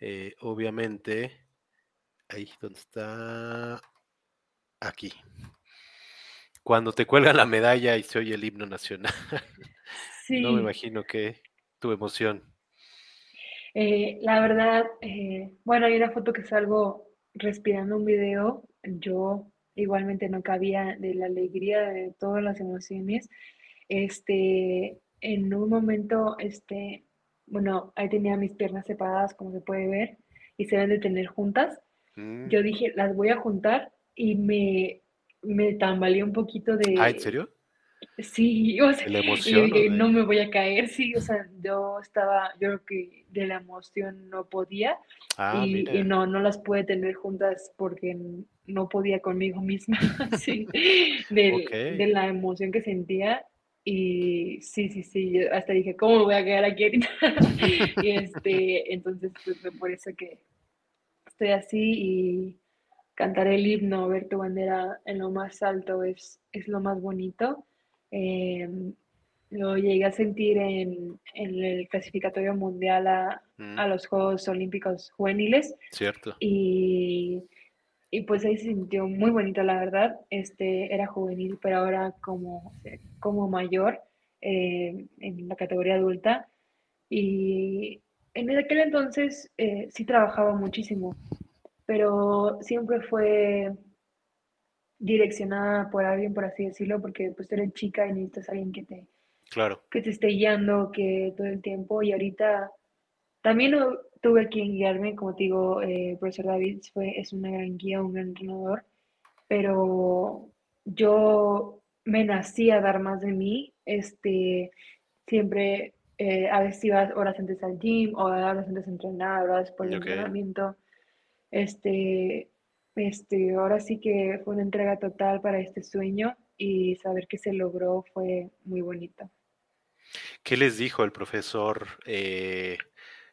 eh, obviamente, ahí donde está, aquí. Cuando te cuelgan la medalla y se oye el himno nacional. No me imagino que tu emoción. Eh, la verdad, eh, bueno, hay una foto que salgo respirando un video. Yo igualmente no cabía de la alegría de todas las emociones. Este, en un momento, este, bueno, ahí tenía mis piernas separadas, como se puede ver, y se deben de tener juntas. Mm. Yo dije, las voy a juntar y me, me tambaleé un poquito de... ¿Ah, en serio? Sí, o sea, la emoción, no me voy a caer, sí, o sea, yo estaba, yo creo que de la emoción no podía ah, y, no, no las pude tener juntas porque no podía conmigo misma, sí, de, de la emoción que sentía y sí, sí, sí, hasta dije, ¿cómo me voy a quedar aquí ahorita? y este, entonces, pues fue por eso que estoy así y cantar el himno, ver tu bandera en lo más alto es, es lo más bonito. Em, lo llegué a sentir en, el clasificatorio mundial a, mm. los Juegos Olímpicos Juveniles. Cierto. Y, y, pues ahí se sintió muy bonito, la verdad. Este, era juvenil, pero ahora como, como mayor eh, en la categoría adulta. Y en aquel entonces eh, sí trabajaba muchísimo, pero siempre fue direccionada por alguien, por así decirlo, porque pues eres chica y necesitas a alguien que te, claro. que te esté guiando que todo el tiempo. Y ahorita también tuve quien guiarme, como te digo, eh, el profesor David fue, es una gran guía, un gran entrenador, pero yo me nací a dar más de mí, este, siempre, eh, a veces iba horas antes al gym, o horas antes a entrenar, horas después del entrenamiento, este, este, ahora sí que fue una entrega total para este sueño y saber que se logró fue muy bonito. ¿Qué les dijo el profesor? Eh,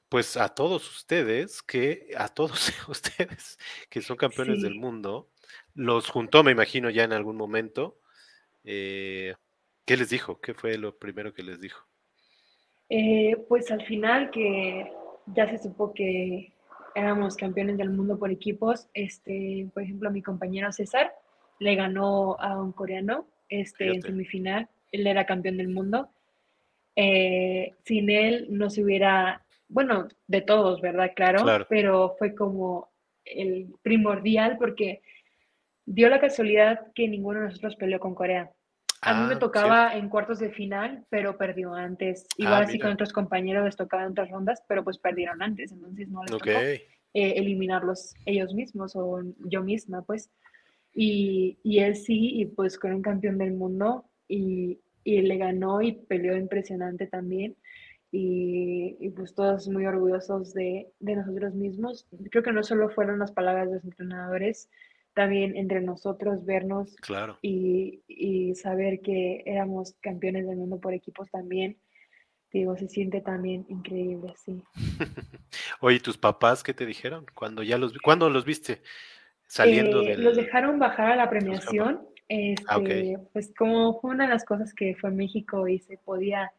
pues a todos ustedes, que a todos ustedes que son campeones del mundo, los juntó, me imagino, ya en algún momento. Eh, ¿Qué les dijo? ¿Qué fue lo primero que les dijo? Eh, pues al final que ya se supo que éramos campeones del mundo por equipos. Este, por ejemplo, mi compañero César le ganó a un coreano este, en semifinal. Él era campeón del mundo. Eh, sin él no se hubiera, bueno, de todos, ¿verdad? Claro, pero fue como el primordial porque dio la casualidad que ninguno de nosotros peleó con Corea. A mí me ah, tocaba en cuartos de final, pero perdió antes. Ah, Igual así con otros compañeros les tocaba en otras rondas, pero pues perdieron antes, entonces no les tocó eh, eliminarlos ellos mismos o yo misma, pues. Y, y, él sí, y pues con un campeón del mundo y, y le ganó y peleó impresionante también. Y, y, pues todos muy orgullosos de, de nosotros mismos. Creo que no solo fueron las palabras de los entrenadores, también entre nosotros vernos claro. y, y, saber que éramos campeones del mundo por equipos también, digo, se siente también increíble, sí. Oye, ¿tus papás qué te dijeron? cuando ya los, ¿Cuándo los viste? Saliendo eh, Los dejaron bajar a la premiación. Ah, este, Pues como fue una de las cosas que fue en México y se podía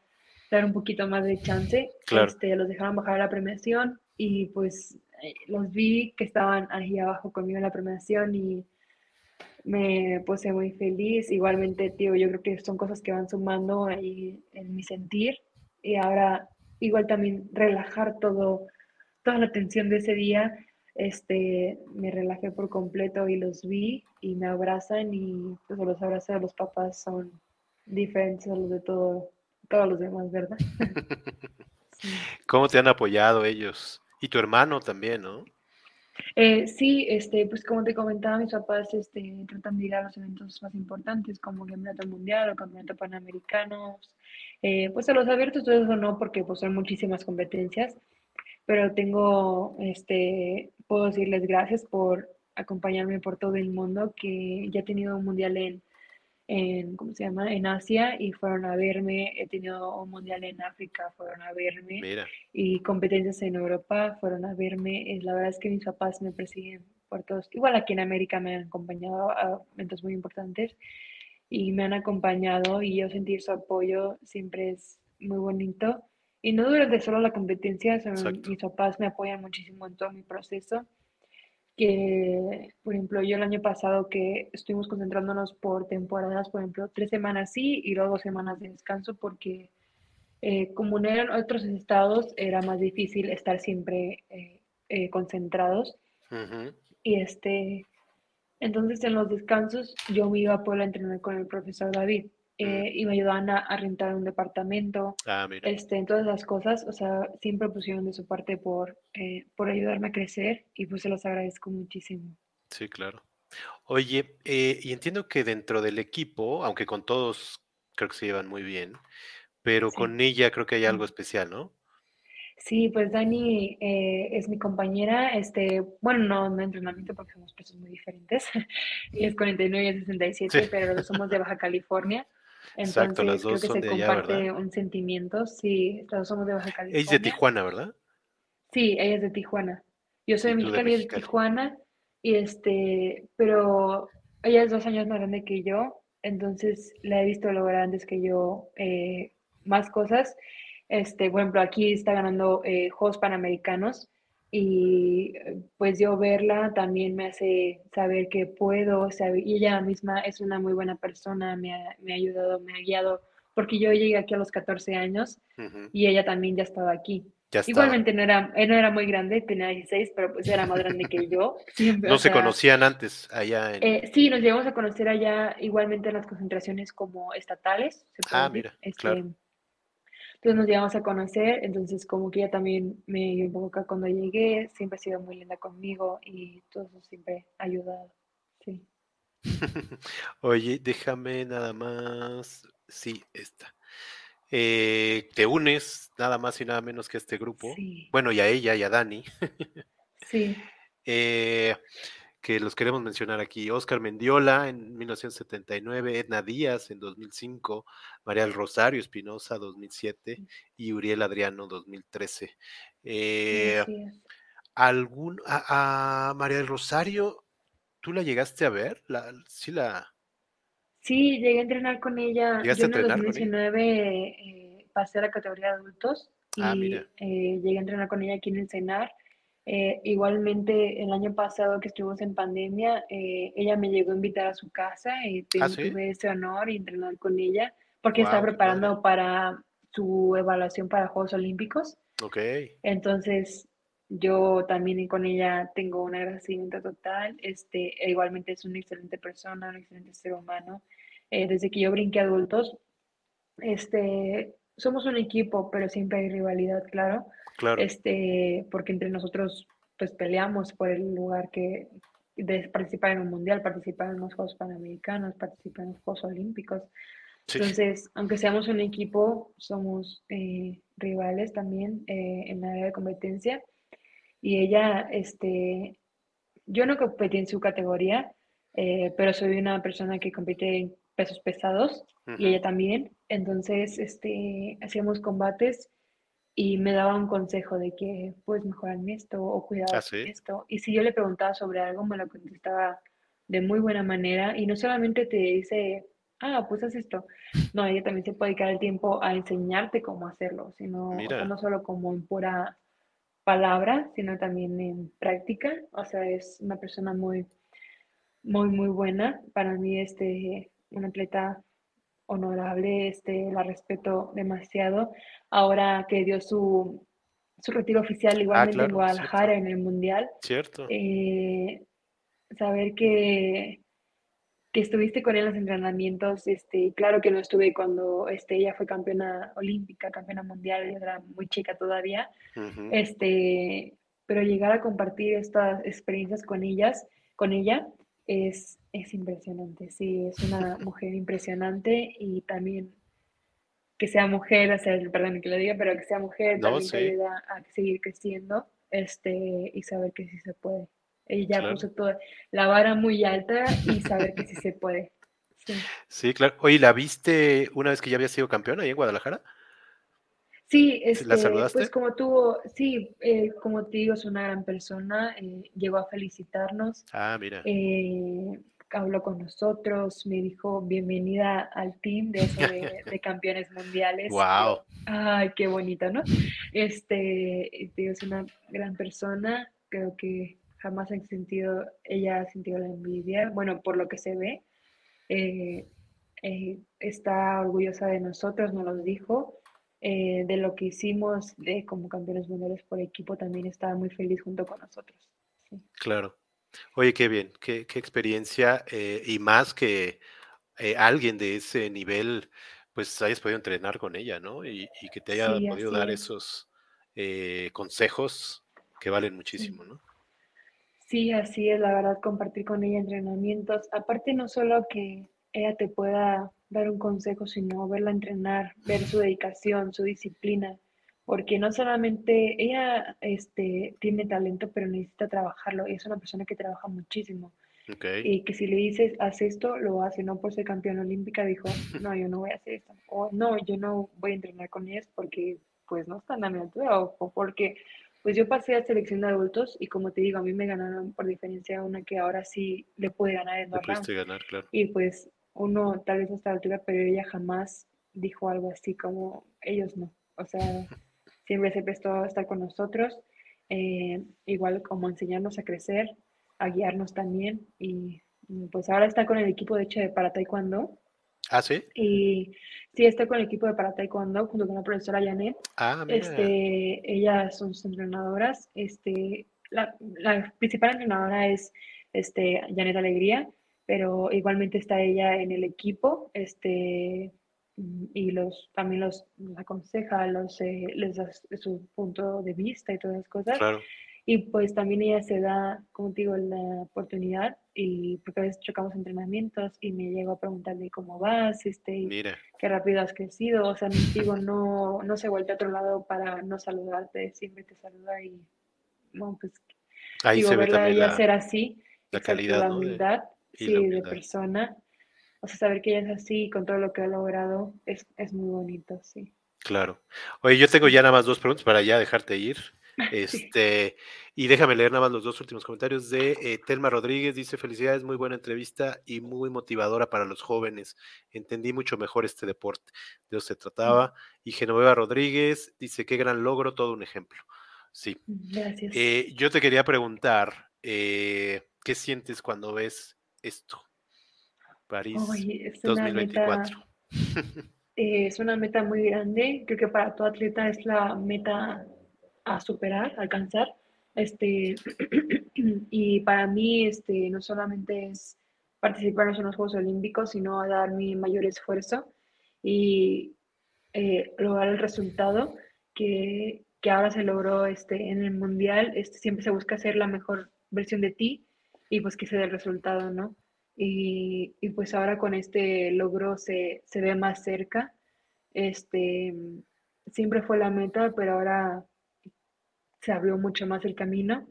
dar un poquito más de chance, este, los dejaron bajar a la premiación y pues eh, los vi que estaban ahí abajo conmigo en la premiación y me puse muy feliz. Igualmente, tío, yo creo que son cosas que van sumando ahí en mi sentir. Y ahora, igual también relajar todo, toda la tensión de ese día. Este, me relajé por completo y los vi y me abrazan y pues los abrazos de los papás son diferentes a los de todo, todos los demás, ¿verdad? ¿Cómo te han apoyado ellos? Y tu hermano también, ¿no? Eh, sí, este, pues como te comentaba, mis papás este, tratan de ir a los eventos más importantes como Campeonato Mundial o Campeonato Panamericano, eh, pues a los abiertos todo eso no, porque pues son muchísimas competencias, pero tengo, este, puedo decirles gracias por acompañarme por todo el mundo, que ya he tenido un mundial en en, ¿cómo se llama? En Asia y fueron a verme. He tenido un mundial en África, fueron a verme. Y competencias en Europa, fueron a verme. La verdad es que mis papás me persiguen por todos. Igual aquí en América me han acompañado a eventos muy importantes y me han acompañado y yo sentir su apoyo siempre es muy bonito. Y no durante solo la competencia, mis papás me apoyan muchísimo en todo mi proceso que, por ejemplo, yo el año pasado que estuvimos concentrándonos por temporadas, por ejemplo, tres semanas sí y luego dos semanas de descanso, porque eh, como no eran otros estados, era más difícil estar siempre eh, eh, concentrados. Y este, entonces en los descansos yo me iba a poder entrenar con el profesor David. Eh, y me ayudaban a, rentar un departamento, ah, este, en todas las cosas, o sea, siempre pusieron de su parte por, eh, por ayudarme a crecer y pues se los agradezco muchísimo. Sí, claro. Oye, eh, y entiendo que dentro del equipo, aunque con todos creo que se llevan muy bien, pero con ella creo que hay algo especial, ¿no? Sí, pues Dani es mi compañera, este, bueno, no, no entrenamiento porque somos pesos muy diferentes, y es 49 y 67, pero somos de Baja California. Entonces, las dos creo que se comparte un sentimiento. Sí, todos somos de Baja California. Es de Tijuana, ¿verdad? Sí, ella es de Tijuana. Yo soy de Mexicali, de Tijuana, y este, pero ella es dos años más grande que yo, entonces la he visto lograr antes que yo eh, más cosas. Este, por ejemplo, aquí está ganando eh, Juegos Panamericanos y pues yo verla también me hace saber que puedo, y ella misma es una muy buena persona, me ha, me ha, ayudado, me ha guiado, porque yo llegué aquí a los 14 años y ella también ya estaba aquí. Igualmente no era, no era muy grande, tenía 16, pero pues era más grande que yo. ¿No se conocían antes allá? En... Eh, sí, nos llegamos a conocer allá igualmente en las concentraciones como estatales. ah, mira, este, claro. Entonces nos llegamos a conocer, entonces como que ella también me poco cuando llegué, siempre ha sido muy linda conmigo y todo eso siempre ha ayudado, sí. Oye, déjame nada más, sí, esta. Eh, te unes nada más y nada menos que a este grupo. Bueno, y a ella y a Dani. sí. Eh, que los queremos mencionar aquí. Oscar Mendiola en 1979, Edna Díaz en 2005, María del Rosario Espinosa 2007 y Uriel Adriano 2013. Eh, ¿algún, a, María del Rosario, tú la llegaste a ver? La, ¿Sí la...? Sí, llegué a entrenar con ella. Yo en 2019 eh, pasé a la categoría de adultos ah, y eh, llegué a entrenar con ella aquí en Encenar eh, igualmente, el año pasado que estuvimos en pandemia, eh, ella me llegó a invitar a su casa y ¿Ah, tuve ese honor y entrenar con ella porque estaba preparando para su evaluación para Juegos Olímpicos. Ok. Entonces, yo también con ella tengo un agradecimiento total. Este, e igualmente es una excelente persona, un excelente ser humano. Eh, desde que yo brinqué adultos, este, somos un equipo, pero siempre hay rivalidad, claro. Claro. Este, porque entre nosotros pues peleamos por el lugar que de participar en un mundial, participar en los Juegos Panamericanos, participar en los Juegos Olímpicos. Entonces, aunque seamos un equipo, somos eh, rivales también eh, en la área de competencia. Y ella, este, yo no competí en su categoría, eh, pero soy una persona que compite en pesos pesados y ella también. Entonces, este, hacíamos combates y me daba un consejo de que puedes mejorar en esto o cuidar ¿Ah, esto. Y si yo le preguntaba sobre algo, me lo contestaba de muy buena manera y no solamente te dice, ah, pues haz esto. No, ella también se puede dedicar el tiempo a enseñarte cómo hacerlo, sino no solo como en pura palabra, sino también en práctica. O sea, es una persona muy, muy, muy buena. Para mí, este, una atleta honorable, este, la respeto demasiado. Ahora que dio su, su retiro oficial Ah, igualmente en claro, Guadalajara cierto, en el Mundial, cierto. eh, saber que, que estuviste con él en los entrenamientos, este, claro que no estuve cuando este, ella fue campeona olímpica, campeona mundial, era muy chica todavía, este, pero llegar a compartir estas experiencias con ellas, con ella, es, es impresionante, sí, es una mujer impresionante y también que sea mujer, o sea, perdón que lo diga, pero que sea mujer No, también te ayuda a seguir creciendo, este, y saber que sí se puede. Ella claro. puso toda la vara muy alta y saber que sí se puede. Sí. Sí, claro. Oye, ¿la viste una vez que ya había sido campeona ahí en Guadalajara? Sí, ¿Sí ¿La este, pues saludaste? como tuvo, sí, eh, como te digo, es una gran persona, eh, llegó a felicitarnos, Ah, mira. eh, habló con nosotros, me dijo bienvenida al team de eso de, de campeones mundiales. Wow, ay, qué bonito, ¿no? Este, es una gran persona, creo que jamás ha sentido, ella ha sentido la envidia, bueno, por lo que se ve, eh, eh, está orgullosa de nosotros, nos lo dijo, eh, de lo que hicimos de, como campeones mundiales por equipo, también estaba muy feliz junto con nosotros. Sí, claro. Oye, qué bien, qué, qué experiencia eh, y más que eh, alguien de ese nivel, pues hayas podido entrenar con ella, ¿no? Y, y que te haya sí podido dar es. esos eh, consejos que valen muchísimo, ¿no? Sí, así es, la verdad, compartir con ella entrenamientos. Aparte, no solo que ella te pueda dar un consejo, sino verla entrenar, ver su dedicación, su disciplina, porque no solamente ella este, tiene talento, pero necesita trabajarlo, y es una persona que trabaja muchísimo. Y que si le dices, haz esto, lo hace, no por ser campeona olímpica, dijo, no, yo no voy a hacer esto, o no, yo no voy a entrenar con ellas porque pues no están a mi altura, o, o porque pues yo pasé a selección de adultos y como te digo, a mí me ganaron por diferencia una que ahora sí le pude ganar en dos ganar, claro. Y pues uno tal vez a esta altura, pero ella jamás dijo algo así como ellos no. O sea, siempre se prestó a estar con nosotros, eh, igual como enseñarnos a crecer, a guiarnos también. Y pues ahora está con el equipo, de hecho, de para taekwondo. Ah, sí. Y sí, está con el equipo de para taekwondo junto con la profesora Janet. Ah, mira, Este, ellas son sus entrenadoras. Este, la, la principal entrenadora es este, Janet Alegría, pero igualmente está ella en el equipo. Este, y los, también los, los aconseja, los, eh, les da su punto de vista y todas las cosas. claro. Y pues también ella se da, como te digo, la oportunidad y porque a veces chocamos entrenamientos y me llego a preguntarle cómo vas, este, y qué rápido has crecido. O sea, digo, no, no se vuelve a otro lado para no saludarte, siempre te saluda y, bueno, pues, ahí digo, se ve verla también la, ser así, la calidad, la ¿no? De- humildad, sí, la de humildad. persona. O sea, saber que ella es así con todo lo que ha logrado es, es muy bonito, sí. Claro. Oye, yo tengo ya nada más dos preguntas para ya dejarte ir. sí. Este, y déjame leer nada más los dos últimos comentarios de eh, Telma Rodríguez. Dice: Felicidades, muy buena entrevista y muy motivadora para los jóvenes. Entendí mucho mejor este deporte. De eso se Mm, trataba. Y Genoveva Rodríguez dice: Qué gran logro, todo un ejemplo. Sí. mm, Gracias. Eh, yo te quería preguntar: eh, ¿qué sientes cuando ves esto? París Oye, es una 2024. meta, eh, es una meta muy grande. Creo que para todo atleta es la meta a superar, alcanzar. Este, y para mí, este, no solamente es participar en los Juegos Olímpicos, sino dar mi mayor esfuerzo y eh, lograr el resultado que, que ahora se logró este, en el Mundial. Este, siempre se busca ser la mejor versión de ti y pues que se dé el resultado, ¿no? Y, y pues ahora con este logro se, se ve más cerca. Este, siempre fue la meta, pero ahora se abrió mucho más el camino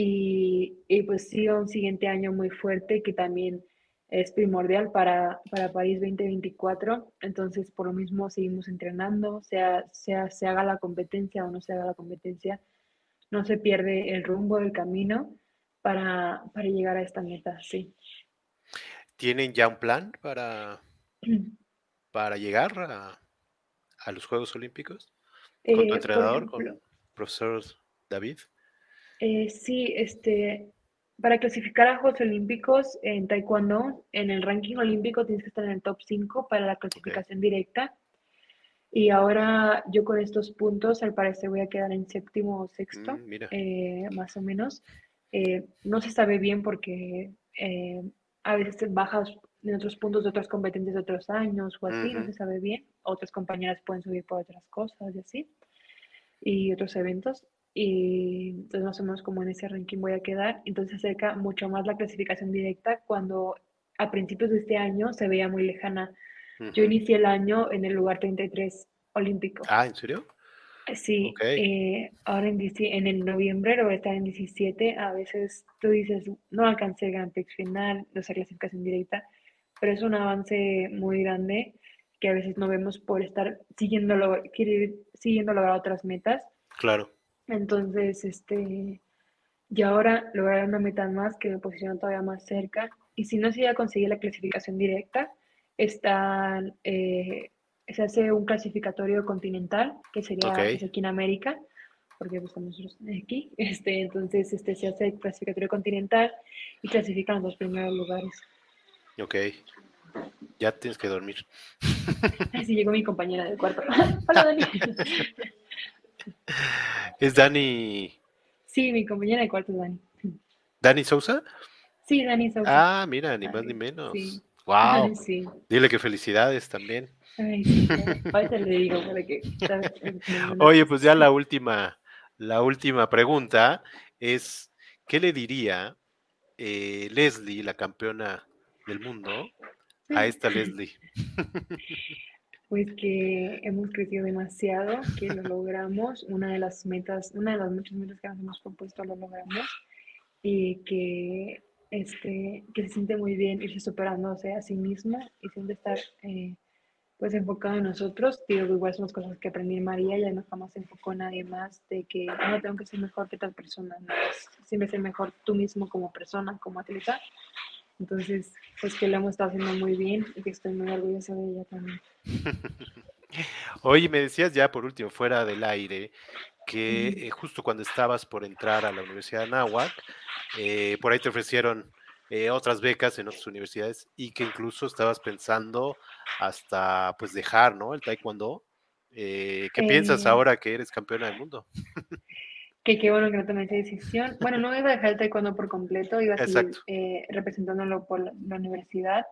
y, y pues sí, un siguiente año muy fuerte que también es primordial para, para París 2024. Entonces, por lo mismo, seguimos entrenando, sea, sea se haga la competencia o no se haga la competencia, no se pierde el rumbo del camino para, para llegar a esta meta, sí. ¿Tienen ya un plan para, para llegar a, a los Juegos Olímpicos? ¿Con tu Eh, entrenador, ejemplo, con profesor David? eh, sí, este, para clasificar a Juegos Olímpicos en Taekwondo, en el ranking olímpico tienes que estar en el top 5 para la clasificación directa. Y ahora yo con estos puntos, al parecer voy a quedar en séptimo o sexto, Mm, eh, más o menos. Eh, no se sabe bien porque eh, a veces bajas en otros puntos de otras competencias de otros años o así, no Ujú. se sabe bien. Otras compañeras pueden subir por otras cosas y así, y otros eventos. Y entonces más o menos como en ese ranking voy a quedar. Entonces se acerca mucho más la clasificación directa cuando a principios de este año se veía muy lejana. Yo Ujú. inicié el año en el lugar 33 olímpico. Ah, ¿en serio? Sí, eh, ahora en, en el noviembre lo voy a estar en 17. A veces tú dices, no alcancé el Grand Prix final, no sé, clasificación directa, pero es un avance muy grande que a veces no vemos por estar siguiendo, lo- querer- siguiendo lograr otras metas. Claro. Entonces, este, y ahora lograr una meta más que me posiciona todavía más cerca. Y si no se llega a conseguir la clasificación directa, están, eh, se hace un clasificatorio continental, que sería Ok. pues, aquí en América, porque pues, estamos nosotros aquí. Este, entonces, este, se hace el clasificatorio continental y clasifican los dos primeros lugares. Ok. Ya tienes que dormir. Así llegó mi compañera del cuarto. Hola, Dani. ¿Es Dani, Sí, mi compañera de cuarto es Dani. Dani Sousa? Sí, Dani Sousa. Ah, mira, ni más ni menos. sí. Wow. Sí. Dile que felicidades también. Ay, sí. Ahorita le digo para que. Oye, pues ya la última, la última pregunta es, ¿qué le diría eh, Leslie, la campeona del mundo, a esta Leslie? Pues que hemos crecido demasiado, que lo logramos. Una de las metas, una de las muchas metas que nos hemos propuesto lo logramos. Y que, este, que se siente muy bien irse superándose a sí mismo y siempre estar eh, pues enfocado en nosotros. Digo, igual son las cosas que aprendí en María, ya no jamás se enfocó en nadie más, de que no tengo que ser mejor que tal persona, no, es siempre ser mejor tú mismo como persona, como atleta. Entonces, pues que lo hemos estado haciendo muy bien y que estoy muy orgullosa de ella también. Oye, me decías ya por último, fuera del aire, que eh, justo cuando estabas por entrar a la Universidad de Anáhuac, eh, por ahí te ofrecieron eh, otras becas en otras universidades y que incluso estabas pensando hasta pues dejar, ¿no? El taekwondo. Eh, ¿Qué piensas Eh, ahora que eres campeona del mundo? Que qué bueno que no tomé esa decisión. Bueno, no iba a dejar el taekwondo por completo, iba a seguir eh, representándolo por la, universidad,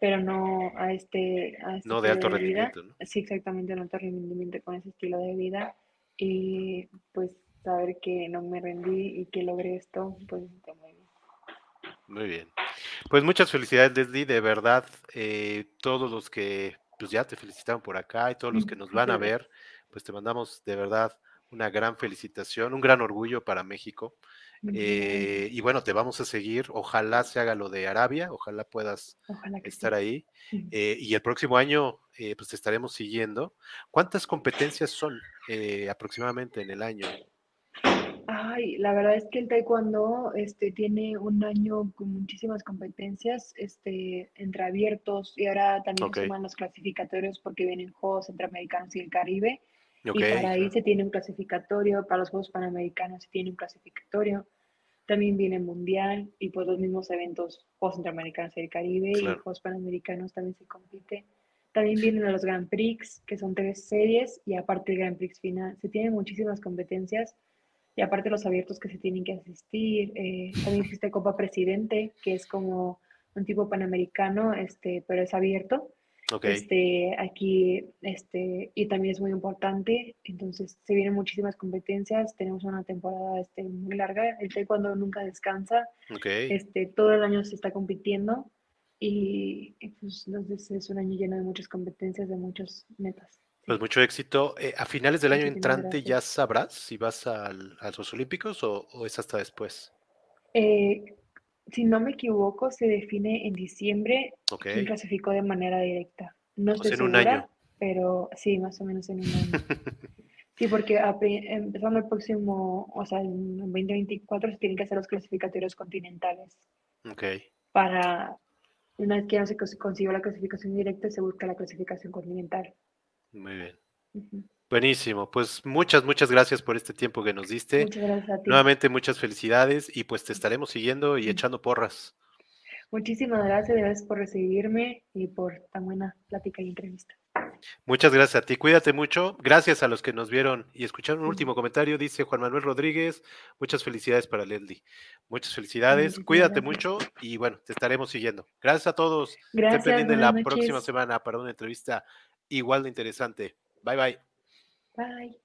pero no a este, a este No de alto vida. rendimiento, ¿no? Sí, exactamente, un alto rendimiento con ese estilo de vida. Y pues saber que no me rendí y que logré esto, pues muy bien. Pues muchas felicidades, Leslie. De verdad, eh, todos los que pues ya te felicitaron por acá y todos los que nos van a ver, pues te mandamos de verdad una gran felicitación, un gran orgullo para México. Eh, y bueno, te vamos a seguir. Ojalá se haga lo de Arabia, ojalá puedas. Ojalá estar sí. ahí. Eh, y el próximo año, eh, pues te estaremos siguiendo. ¿Cuántas competencias son eh, aproximadamente en el año? Ay, la verdad es que el taekwondo este, tiene un año con muchísimas competencias este, entre abiertos y ahora también Ok. suman los clasificatorios porque vienen Juegos Centroamericanos y el Caribe Ok, y para ahí se tiene un clasificatorio, para los Juegos Panamericanos se tiene un clasificatorio, también viene Mundial y pues los mismos eventos Juegos Centroamericanos y el Caribe y Claro. Juegos Panamericanos también se compite. También vienen los Grand Prix, que son tres series, y aparte el Grand Prix final. Se tienen muchísimas competencias y aparte los abiertos que se tienen que asistir. eh, también existe Copa Presidente, que es como un tipo panamericano, este, pero es abierto. Ok, Este, aquí, este, y también es muy importante. Entonces, se vienen muchísimas competencias. Tenemos una temporada este, muy larga. El taekwondo nunca descansa. ok. Este, todo el año se está compitiendo. Y, y, pues, entonces es un año lleno de muchas competencias, de muchas metas. Pues mucho éxito. Eh, a finales del año Muchísimas entrante ya sabrás si vas al- a los Olímpicos o, o es hasta después. Eh, si no me equivoco, se define en diciembre Ok, quién clasificó de manera directa. No estoy en un segura, año. pero sí, más o menos en un año. Sí, porque a empezando el próximo, o sea, en 2024 se tienen que hacer los clasificatorios continentales ok. para, una vez que no se cons- consiguió la clasificación directa, se busca la clasificación continental. Muy bien. Buenísimo, pues muchas, muchas gracias por este tiempo que nos diste. Muchas gracias a ti. Nuevamente muchas felicidades y pues te estaremos siguiendo y echando porras. Muchísimas gracias, gracias por recibirme y por tan buena plática y entrevista. Muchas gracias a ti, cuídate mucho. Gracias a los que nos vieron y escucharon un último comentario. Dice Juan Manuel Rodríguez, muchas felicidades para Leslie. Muchas felicidades, cuídate mucho y bueno, te estaremos siguiendo. Gracias a todos. Gracias. Estén la próxima semana para una entrevista igual de interesante. Bye bye. Bye.